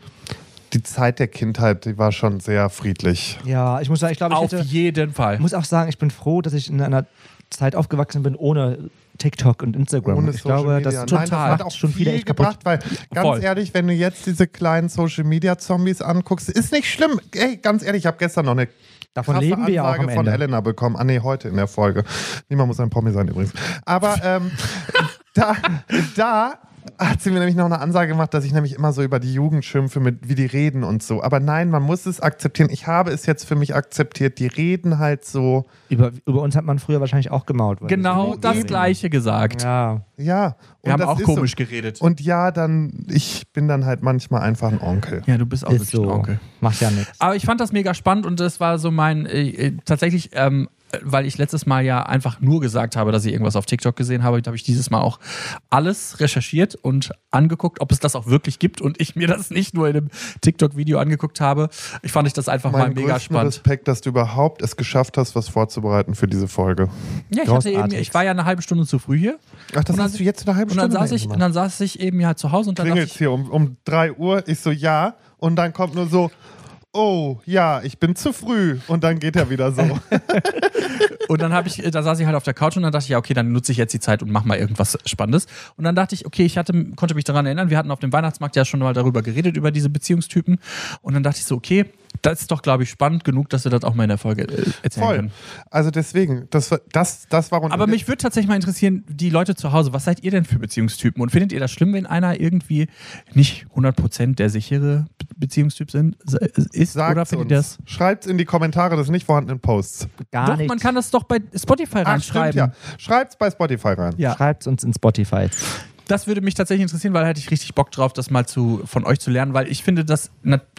Speaker 2: die Zeit der Kindheit, die war schon sehr friedlich.
Speaker 3: Ja, ich muss sagen, ich glaube, ich
Speaker 1: auf
Speaker 3: hätte,
Speaker 1: jeden Fall.
Speaker 3: Ich muss auch sagen, ich bin froh, dass ich in einer Zeit aufgewachsen bin ohne TikTok und Instagram.
Speaker 2: Ohne
Speaker 3: ich
Speaker 2: Social
Speaker 3: glaube,
Speaker 2: Media.
Speaker 3: das
Speaker 2: Nein,
Speaker 3: total
Speaker 2: das hat
Speaker 3: macht
Speaker 2: auch
Speaker 3: schon viele
Speaker 2: viel
Speaker 3: echt
Speaker 2: gebracht, weil ganz
Speaker 1: Voll.
Speaker 2: ehrlich, wenn du jetzt diese kleinen Social Media Zombies anguckst, ist nicht schlimm. Ey, ganz ehrlich, ich habe gestern noch eine
Speaker 3: Davon
Speaker 2: krasse
Speaker 3: leben wir ja auch
Speaker 2: von
Speaker 3: Ende.
Speaker 2: Elena bekommen. Ah nee, heute in der Folge. Niemand muss ein Promi sein übrigens. Aber ähm, (laughs) da, da hat sie mir nämlich noch eine Ansage gemacht, dass ich nämlich immer so über die Jugend schimpfe, mit wie die reden und so. Aber nein, man muss es akzeptieren. Ich habe es jetzt für mich akzeptiert. Die reden halt so.
Speaker 3: Über, über uns hat man früher wahrscheinlich auch gemault. weil
Speaker 1: genau das
Speaker 3: reden.
Speaker 1: Gleiche gesagt.
Speaker 3: Ja.
Speaker 2: Ja. Und
Speaker 1: Wir haben auch komisch
Speaker 2: so.
Speaker 1: geredet.
Speaker 2: Und ja, dann, ich bin dann halt manchmal einfach ein Onkel.
Speaker 1: ja, du bist auch
Speaker 3: Ist
Speaker 1: wirklich ein
Speaker 3: so.
Speaker 1: Onkel.
Speaker 3: Macht ja nichts.
Speaker 1: Aber ich fand das mega spannend und das war so mein, äh, äh, tatsächlich, ähm, äh, weil ich letztes Mal ja einfach nur gesagt habe, dass ich irgendwas auf TikTok gesehen habe, habe ich dieses Mal auch alles recherchiert und angeguckt, ob es das auch wirklich gibt und ich mir das nicht nur in einem TikTok-Video angeguckt habe. Ich fand ich das einfach mal
Speaker 2: Mein
Speaker 1: mega
Speaker 2: größten
Speaker 1: spannend.
Speaker 2: Respekt, dass du überhaupt es geschafft hast, was vorzubereiten für diese Folge.
Speaker 1: Ja, ich, hatte eben,
Speaker 3: Großartig.
Speaker 1: ich war ja eine halbe Stunde zu früh hier
Speaker 2: Ach, das hast du jetzt eine halbe
Speaker 1: und dann
Speaker 2: Stunde
Speaker 1: saß ich,
Speaker 2: gemacht.
Speaker 1: und dann saß ich eben ja zu Hause und dann dachte
Speaker 2: klingelt
Speaker 1: ich,
Speaker 2: hier um, um 3 Uhr. Ich so, ja. Und dann kommt nur so, oh, ja, ich bin zu früh. Und dann geht er wieder so. (laughs)
Speaker 1: Und dann habe ich, da saß ich halt auf der Couch und dann dachte ich, ja, okay, dann nutze ich jetzt die Zeit und mach mal irgendwas Spannendes. Und dann dachte ich, okay, ich hatte, konnte mich daran erinnern, wir hatten auf dem Weihnachtsmarkt ja schon mal darüber geredet, über diese Beziehungstypen. Und dann dachte ich so, okay, das ist doch, glaube ich, spannend genug, dass wir das auch mal in der Folge äh, erzählen
Speaker 2: Voll.
Speaker 1: können.
Speaker 2: Also deswegen, das, war- das, das war...
Speaker 1: Aber mich würde tatsächlich mal interessieren, die Leute zu Hause, was seid ihr denn für Beziehungstypen? Und findet ihr das schlimm, wenn einer irgendwie nicht 100% der sichere Be Beziehungstyp sind, ist? Oder
Speaker 2: Sagt's
Speaker 1: findet ihr das?
Speaker 2: uns. Schreibt's in die Kommentare des nicht vorhandenen Posts.
Speaker 3: Gar
Speaker 1: Doch,
Speaker 3: nicht.
Speaker 1: man kann das doch bei Spotify
Speaker 2: Ach, stimmt,
Speaker 1: reinschreiben.
Speaker 2: ja. Schreibt's bei Spotify rein.
Speaker 1: Ja.
Speaker 3: Schreibt uns in Spotify.
Speaker 1: Das würde mich tatsächlich interessieren, weil da hätte ich richtig Bock drauf, das mal zu, von euch zu lernen, weil ich finde, dass,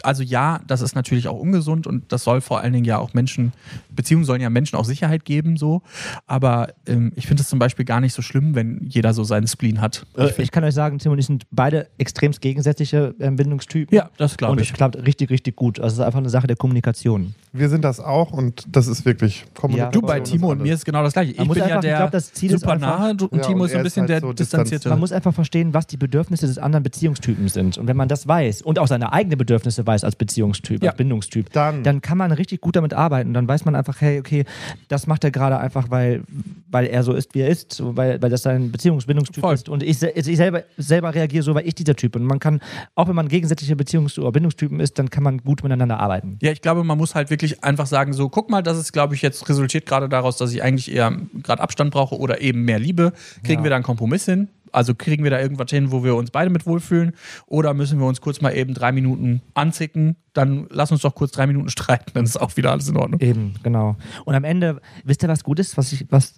Speaker 1: also ja, das ist natürlich auch ungesund und das soll vor allen Dingen ja auch Menschen, Beziehungen sollen ja Menschen auch Sicherheit geben, so. Aber ähm, ich finde es zum Beispiel gar nicht so schlimm, wenn jeder so seinen Spleen hat.
Speaker 3: Äh, Ich kann euch sagen, Tim und ich sind beide extremst gegensätzliche ähm, Bindungstypen.
Speaker 1: Ja, das glaube
Speaker 3: Und
Speaker 1: ich.
Speaker 3: es klappt richtig, richtig gut. Also es ist einfach eine Sache der Kommunikation.
Speaker 2: Wir sind das auch und das ist wirklich Kommunikation.
Speaker 1: Du bei Timo und mir ist genau das gleiche. Ich bin ja
Speaker 3: einfach- ich
Speaker 1: der
Speaker 3: glaub, das Ziel ist
Speaker 1: super
Speaker 3: einfach-
Speaker 1: nahe und
Speaker 2: Ja,
Speaker 1: Timo
Speaker 2: und
Speaker 1: ist so ein
Speaker 2: ist
Speaker 1: bisschen
Speaker 2: halt
Speaker 1: der
Speaker 2: so
Speaker 1: distanzierte.
Speaker 3: Man muss einfach verstehen, was die Bedürfnisse des anderen Beziehungstypen sind. Und wenn man das weiß und auch seine eigenen Bedürfnisse weiß als Beziehungstyp,
Speaker 1: Ja.
Speaker 3: als Bindungstyp,
Speaker 2: Dann-
Speaker 3: dann kann man richtig gut damit arbeiten. Dann weiß man einfach, hey, okay, das macht er gerade einfach, weil, weil er so ist, wie er ist, weil, weil das sein Beziehungsbindungstyp
Speaker 1: Voll.
Speaker 3: ist. Und ich, se- ich selber, selber reagiere so, weil ich dieser Typ bin. Und man kann, auch wenn man gegensätzliche Beziehungs- oder Bindungstypen ist, dann kann man gut miteinander arbeiten.
Speaker 1: Ja, ich glaube, man muss halt wirklich einfach sagen, so, guck mal, das ist, glaube ich, jetzt resultiert gerade daraus, dass ich eigentlich eher gerade Abstand brauche oder eben mehr Liebe. Kriegen
Speaker 3: Ja.
Speaker 1: wir da einen Kompromiss hin? Also kriegen wir da irgendwas hin, wo wir uns beide mit wohlfühlen? Oder müssen wir uns kurz mal eben drei Minuten anzicken? Dann lass uns doch kurz drei Minuten (laughs) streiten, dann ist auch wieder alles in Ordnung.
Speaker 3: Eben, genau. Und am Ende, wisst ihr, was gut ist? Was ich, was,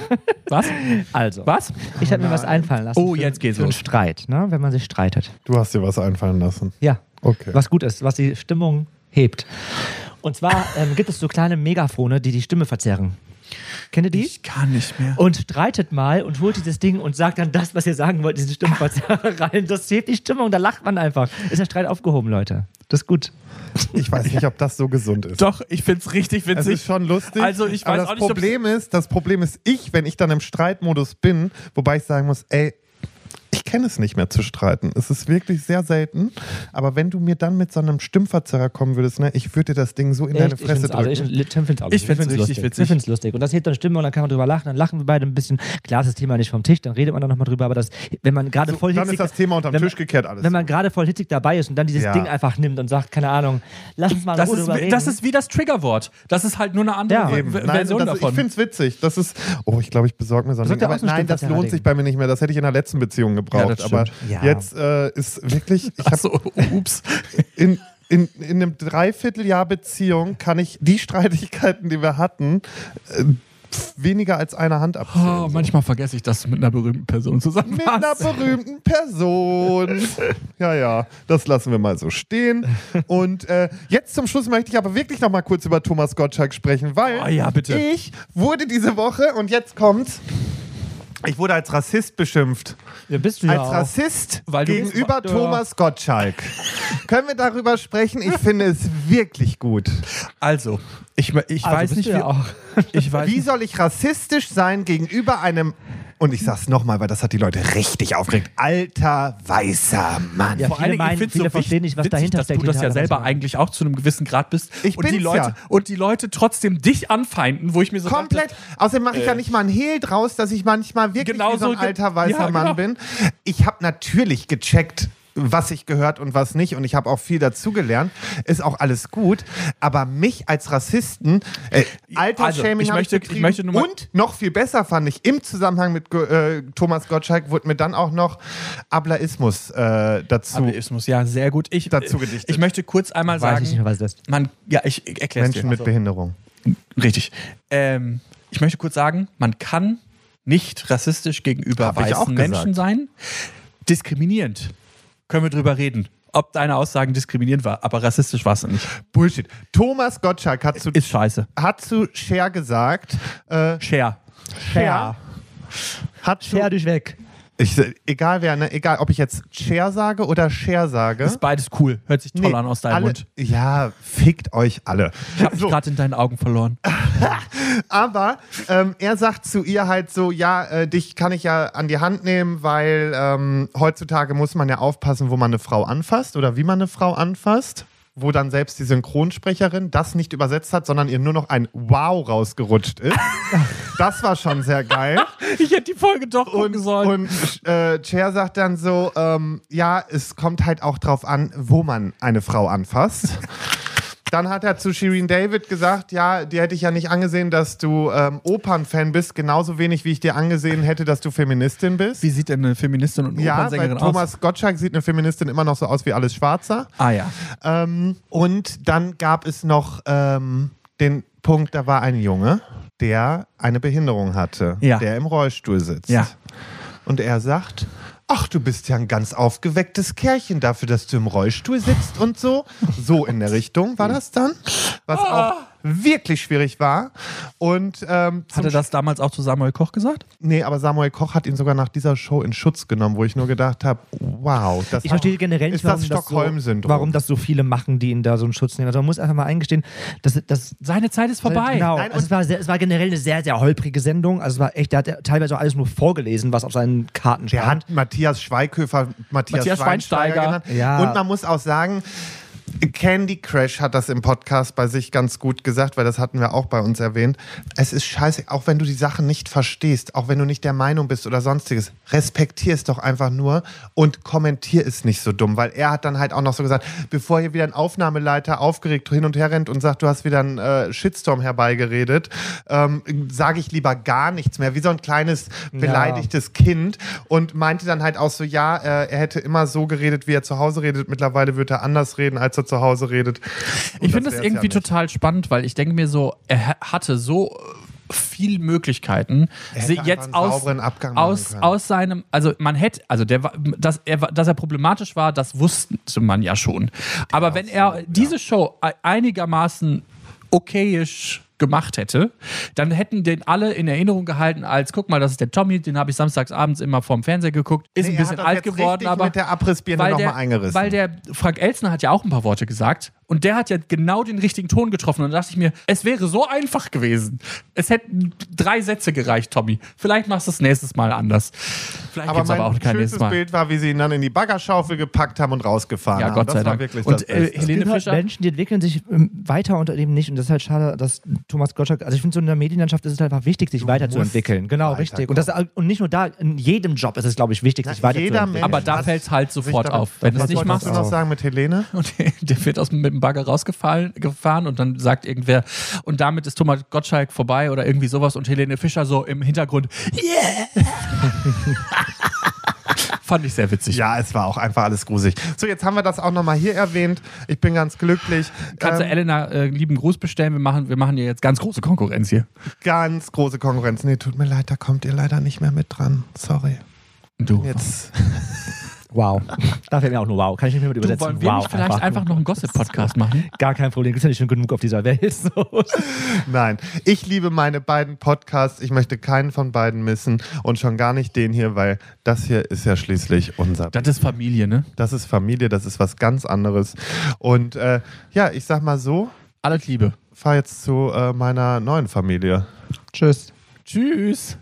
Speaker 3: (laughs)
Speaker 1: Was?
Speaker 3: also.
Speaker 1: Was?
Speaker 3: Ich habe mir was einfallen lassen.
Speaker 1: Oh,
Speaker 3: für,
Speaker 1: jetzt geht's
Speaker 3: für einen. Streit, ne? wenn man sich streitet.
Speaker 2: Du hast dir was einfallen lassen.
Speaker 3: Ja.
Speaker 2: Okay.
Speaker 3: Was gut ist, was die Stimmung hebt. Und zwar ähm, gibt es so kleine Megafone, die die Stimme verzerren. Kennt ihr die?
Speaker 1: Ich kann nicht mehr.
Speaker 3: Und streitet mal und holt dieses Ding und sagt dann das, was ihr sagen wollt, diese Stimmverzerrer rein. Das hebt die Stimmung, da lacht man einfach. Ist der Streit aufgehoben, Leute. Das ist gut.
Speaker 2: Ich weiß nicht, ob das so gesund ist.
Speaker 1: Doch, ich find's richtig
Speaker 2: Es
Speaker 1: witzig.
Speaker 2: ist schon lustig.
Speaker 1: Also ich
Speaker 2: aber
Speaker 1: weiß
Speaker 2: das
Speaker 1: auch nicht,
Speaker 2: Problem ist, das Problem ist ich, wenn ich dann im Streitmodus bin, wobei ich sagen muss, ey, ich kenne es nicht mehr zu streiten. Es ist wirklich sehr selten. Aber wenn du mir dann mit so einem Stimmverzerrer kommen würdest, ne, ich würde dir das Ding so in deine
Speaker 3: Echt? Ich
Speaker 2: Fresse
Speaker 3: find's, also
Speaker 2: drücken.
Speaker 3: ich, find's auch
Speaker 1: Ich find's richtig
Speaker 3: lustig.
Speaker 1: witzig.
Speaker 3: Ich find's lustig. Und das hebt dann Stimme und dann kann man drüber lachen. Dann lachen wir beide ein bisschen. Klar ist das Thema nicht vom Tisch, dann redet man da nochmal drüber. Aber das, wenn man gerade
Speaker 2: so,
Speaker 3: voll
Speaker 2: dann
Speaker 3: hitzig,
Speaker 2: ist das Thema unterm
Speaker 3: man-
Speaker 2: Tisch gekehrt alles.
Speaker 3: Wenn man gerade voll hitzig dabei ist und dann dieses
Speaker 2: Ja.
Speaker 3: Ding einfach nimmt und sagt, keine Ahnung, lass uns mal
Speaker 1: das, ist,
Speaker 3: drüber
Speaker 1: wie-
Speaker 3: reden.
Speaker 1: das ist wie das Triggerwort. Das ist halt nur eine andere
Speaker 3: Ja.
Speaker 2: Nein,
Speaker 1: Version
Speaker 2: das,
Speaker 1: davon.
Speaker 2: ich finde es witzig. Das ist, oh, ich glaube, ich besorge mir so ein Ding. Aber nein, das lohnt sich bei mir nicht mehr. Das hätte ich in der letzten Beziehung gebraucht.
Speaker 1: das
Speaker 2: aber.
Speaker 3: Ja.
Speaker 2: jetzt äh, ist wirklich, ich (laughs) habe
Speaker 1: Achso, ups.
Speaker 2: in, in, in einem Dreivierteljahr Beziehung kann ich die Streitigkeiten, die wir hatten, äh, weniger als eine Hand abzählen.
Speaker 1: Oh, manchmal vergesse ich, dass du mit einer berühmten Person zusammen
Speaker 2: Mit einer berühmten Person. Ja, ja, das lassen wir mal so stehen. Und äh, jetzt zum Schluss möchte ich aber wirklich noch mal kurz über Thomas Gottschalk sprechen, weil
Speaker 1: Oh ja,
Speaker 2: ich wurde diese Woche, und jetzt kommt's, ich wurde als Rassist beschimpft.
Speaker 3: Ja, bist du ja
Speaker 2: Als
Speaker 3: auch.
Speaker 2: Rassist
Speaker 1: Weil du-
Speaker 2: gegenüber
Speaker 3: Ja.
Speaker 2: Thomas Gottschalk. Können wir darüber sprechen? Ich finde es wirklich gut.
Speaker 1: Also, ich, ich
Speaker 3: Also
Speaker 1: weiß nicht,
Speaker 3: du
Speaker 1: wie,
Speaker 3: auch. (laughs)
Speaker 1: ich weiß
Speaker 2: Wie
Speaker 1: nicht,
Speaker 2: soll ich rassistisch sein gegenüber einem, und ich sag's nochmal, weil das hat die Leute richtig aufgeregt, alter weißer Mann.
Speaker 3: Ja,
Speaker 1: vor
Speaker 3: meinen-
Speaker 1: ich find's
Speaker 3: viele
Speaker 1: so
Speaker 3: verstehen nicht, was
Speaker 1: witzig,
Speaker 3: dahinter
Speaker 1: dass du
Speaker 3: steckt,
Speaker 1: das ja selber
Speaker 3: allem.
Speaker 1: eigentlich auch zu einem gewissen Grad bist.
Speaker 2: Ich
Speaker 1: und die
Speaker 2: bin's
Speaker 1: Leute
Speaker 2: ja.
Speaker 1: Und die Leute trotzdem dich anfeinden, wo ich mir so
Speaker 2: Komplett.
Speaker 1: dachte,
Speaker 2: Außerdem mache ich ja nicht mal einen Hehl draus, dass ich manchmal wirklich
Speaker 1: Genau
Speaker 2: wie so ein alter weißer
Speaker 1: Ja,
Speaker 2: Mann
Speaker 1: genau.
Speaker 2: bin. Ich habe natürlich gecheckt, was ich gehört und was nicht. Und ich habe auch viel dazugelernt. Ist auch alles gut. Aber mich als Rassisten, äh, Altershaming
Speaker 1: Also, ich möchte-
Speaker 2: betrieben.
Speaker 1: ich möchte nur
Speaker 2: Und noch viel besser fand ich, im Zusammenhang mit äh, Thomas Gottschalk wurde mir dann auch noch Ablaismus äh, dazu.
Speaker 1: Ableismus, ja, sehr gut. Ich,
Speaker 2: Dazu gedichtet.
Speaker 1: ich möchte kurz einmal
Speaker 3: Weiß
Speaker 1: sagen,
Speaker 3: ich nicht was das ist.
Speaker 1: man, ja, ich erkläre es
Speaker 2: Menschen
Speaker 1: dir.
Speaker 2: mit Behinderung.
Speaker 1: Richtig. Ähm, ich möchte kurz sagen, man kann nicht rassistisch gegenüber
Speaker 2: Hab ich auch
Speaker 1: weißen. Menschen sein. Diskriminierend. Können wir drüber reden, ob deine Aussagen diskriminierend war, aber rassistisch war es nicht.
Speaker 2: Bullshit. Thomas Gottschalk hat zu,
Speaker 1: Ist scheiße.
Speaker 2: hat zu Cher gesagt, äh,
Speaker 1: Share.
Speaker 2: Cher hat zu,
Speaker 3: Scher dich weg.
Speaker 2: Ich, egal wer, ne, egal ob ich jetzt Cher sage oder Cher sage.
Speaker 1: Ist beides cool. Hört sich toll
Speaker 2: Nee,
Speaker 1: an aus deinem
Speaker 2: alle,
Speaker 1: Mund.
Speaker 2: Ja, fickt euch alle.
Speaker 1: Ich habe mich
Speaker 2: So,
Speaker 1: gerade in deinen Augen verloren. (laughs)
Speaker 2: aber ähm, er sagt zu ihr halt so, ja, äh, dich kann ich ja an die Hand nehmen, weil ähm, heutzutage muss man ja aufpassen, wo man eine Frau anfasst oder wie man eine Frau anfasst. Wo dann selbst die Synchronsprecherin das nicht übersetzt hat, sondern ihr nur noch ein Wow rausgerutscht ist. (laughs) das war schon sehr geil.
Speaker 1: Ich hätte die Folge doch gucken sollen.
Speaker 2: und äh, Cher sagt dann so, ähm, ja, es kommt halt auch drauf an, wo man eine Frau anfasst. Dann hat er zu Shirin David gesagt, ja, dir hätte ich ja nicht angesehen, dass du ähm, Opernfan bist, genauso wenig wie ich dir angesehen hätte, dass du Feministin bist.
Speaker 1: Wie sieht denn eine Feministin und eine
Speaker 2: ja,
Speaker 1: Opernsängerin aus?
Speaker 2: Thomas Gottschalk sieht eine Feministin immer noch so aus wie alles Schwarzer.
Speaker 1: Ah ja.
Speaker 2: Ähm, und dann gab es noch ähm, den Punkt, da war ein Junge, der eine Behinderung hatte,
Speaker 1: Ja.
Speaker 2: der im Rollstuhl sitzt.
Speaker 1: Ja.
Speaker 2: Und er sagt, ach, du bist ja ein ganz aufgewecktes Kerlchen dafür, dass du im Rollstuhl sitzt und so. So in der Richtung war das dann. Was auch wirklich schwierig war. Und ähm, zum
Speaker 1: Hat er das damals auch zu Samuel Koch gesagt?
Speaker 2: Nee, aber Samuel Koch hat ihn sogar nach dieser Show in Schutz genommen, wo ich nur gedacht habe, wow, das
Speaker 3: Ich verstehe generell nicht,
Speaker 2: das
Speaker 3: warum das, so,
Speaker 2: Stockholm-Syndrom.
Speaker 3: warum das so viele machen, die ihn da so einen Schutz nehmen. Also man muss einfach mal eingestehen, dass das
Speaker 1: Seine Zeit ist vorbei.
Speaker 3: Genau.
Speaker 2: Nein,
Speaker 3: also es, war sehr, es war generell eine sehr, sehr holprige Sendung. Also es war echt, der hat ja teilweise auch alles nur vorgelesen, was auf seinen Karten
Speaker 2: Der
Speaker 3: stand.
Speaker 2: hat Matthias Schweighöfer, Matthias,
Speaker 1: Matthias
Speaker 2: Schweinsteiger,
Speaker 1: Schweinsteiger.
Speaker 2: genannt.
Speaker 3: Ja.
Speaker 2: Und man muss auch sagen, Candy Crash hat das im Podcast bei sich ganz gut gesagt, weil das hatten wir auch bei uns erwähnt. Es ist scheiße, auch wenn du die Sachen nicht verstehst, auch wenn du nicht der Meinung bist oder sonstiges, respektier es doch einfach nur und kommentier es nicht so dumm, weil er hat dann halt auch noch so gesagt, bevor hier wieder ein Aufnahmeleiter aufgeregt hin und her rennt und sagt, du hast wieder einen äh, Shitstorm herbeigeredet, ähm, sage ich lieber gar nichts mehr, wie so ein kleines beleidigtes Kind und meinte dann halt auch so, ja, äh, er hätte immer so geredet, wie er zu Hause redet, mittlerweile wird er anders reden, als er zu Hause redet. Und
Speaker 1: Ich finde das
Speaker 2: wär's
Speaker 1: irgendwie
Speaker 2: ja
Speaker 1: total spannend, weil ich denke mir so, er ha- hatte so viel Möglichkeiten, jetzt aus, aus, aus seinem, also man hätte, also der dass er, dass er problematisch war, das wusste man ja schon. Aber wenn er diese Show einigermaßen okayisch gemacht hätte, dann hätten den alle in Erinnerung gehalten als, guck mal, das ist der Tommy, den habe ich samstags abends immer vorm Fernseher geguckt, ist
Speaker 2: Nee,
Speaker 1: ein bisschen alt geworden, aber
Speaker 2: mit der Abrissbirne
Speaker 1: weil
Speaker 2: noch
Speaker 1: der,
Speaker 2: mal eingerissen.
Speaker 1: Weil der Frank Elsner hat ja auch ein paar Worte gesagt und der hat ja genau den richtigen Ton getroffen und da dachte ich mir, es wäre so einfach gewesen. Es hätten drei Sätze gereicht, Tommy. Vielleicht machst du es nächstes Mal anders. Vielleicht
Speaker 2: aber
Speaker 1: gibt's
Speaker 2: mein
Speaker 1: aber auch kein
Speaker 2: schönstes
Speaker 1: nächstes Mal.
Speaker 2: Bild war, wie sie ihn dann in die Baggerschaufel gepackt haben und rausgefahren
Speaker 1: Ja,
Speaker 2: haben.
Speaker 1: Gott
Speaker 2: das
Speaker 1: sei
Speaker 2: war
Speaker 1: Dank.
Speaker 2: wirklich
Speaker 1: Und,
Speaker 2: das
Speaker 1: äh,
Speaker 2: Beste.
Speaker 1: Helene
Speaker 3: gibt halt
Speaker 1: Fischer?
Speaker 3: Menschen, die entwickeln sich ähm, weiter und eben nicht. Und das ist halt schade, dass Thomas Gottschalk, also ich finde, so in der Medienlandschaft ist es halt einfach wichtig, sich weiterzuentwickeln. Genau, richtig. Und, das, und nicht nur da, in jedem Job ist es, glaube ich, wichtig,
Speaker 2: Na,
Speaker 3: sich weiterzuentwickeln.
Speaker 1: Aber da fällt es halt sofort
Speaker 2: damit-
Speaker 1: auf. Wenn du es
Speaker 2: Was
Speaker 1: nicht
Speaker 2: wolltest
Speaker 1: machst,
Speaker 2: du noch sagen mit Helene? (laughs)
Speaker 1: und der wird aus, mit dem Bagger rausgefahren gefahren und dann sagt irgendwer, und damit ist Thomas Gottschalk vorbei oder irgendwie sowas und Helene Fischer so im Hintergrund, yeah! (laughs) Fand ich sehr witzig.
Speaker 2: Ja, es war auch einfach alles gruselig. So, jetzt haben wir das auch nochmal hier erwähnt. Ich bin ganz glücklich.
Speaker 1: Kannst du
Speaker 2: Ähm,
Speaker 1: Elena äh, lieben Gruß bestellen? Wir machen, wir machen hier jetzt ganz große Konkurrenz hier.
Speaker 2: ganz große Konkurrenz. Nee, tut mir leid, da kommt ihr leider nicht mehr mit dran. Sorry.
Speaker 1: Du.
Speaker 2: Jetzt. (laughs)
Speaker 3: Wow. (laughs) Da fällt mir auch nur wow. Kann ich nicht mehr mit
Speaker 1: Du,
Speaker 3: übersetzen.
Speaker 1: wollen wir
Speaker 3: wow.
Speaker 1: nicht vielleicht einfach, noch einen Gossip-Podcast (laughs) machen?
Speaker 3: Gar kein Problem. Gibt ja nicht schon genug auf dieser Welt. So. (laughs)
Speaker 2: Nein, ich liebe meine beiden Podcasts. Ich möchte keinen von beiden missen und schon gar nicht den hier, weil das hier ist ja schließlich unser.
Speaker 1: Das ist Familie, ne?
Speaker 2: Das ist Familie, das ist was ganz anderes. Und äh, ja, ich sag mal so,
Speaker 1: Alles Liebe.
Speaker 2: fahr jetzt zu äh, meiner neuen Familie.
Speaker 3: Tschüss.
Speaker 1: Tschüss.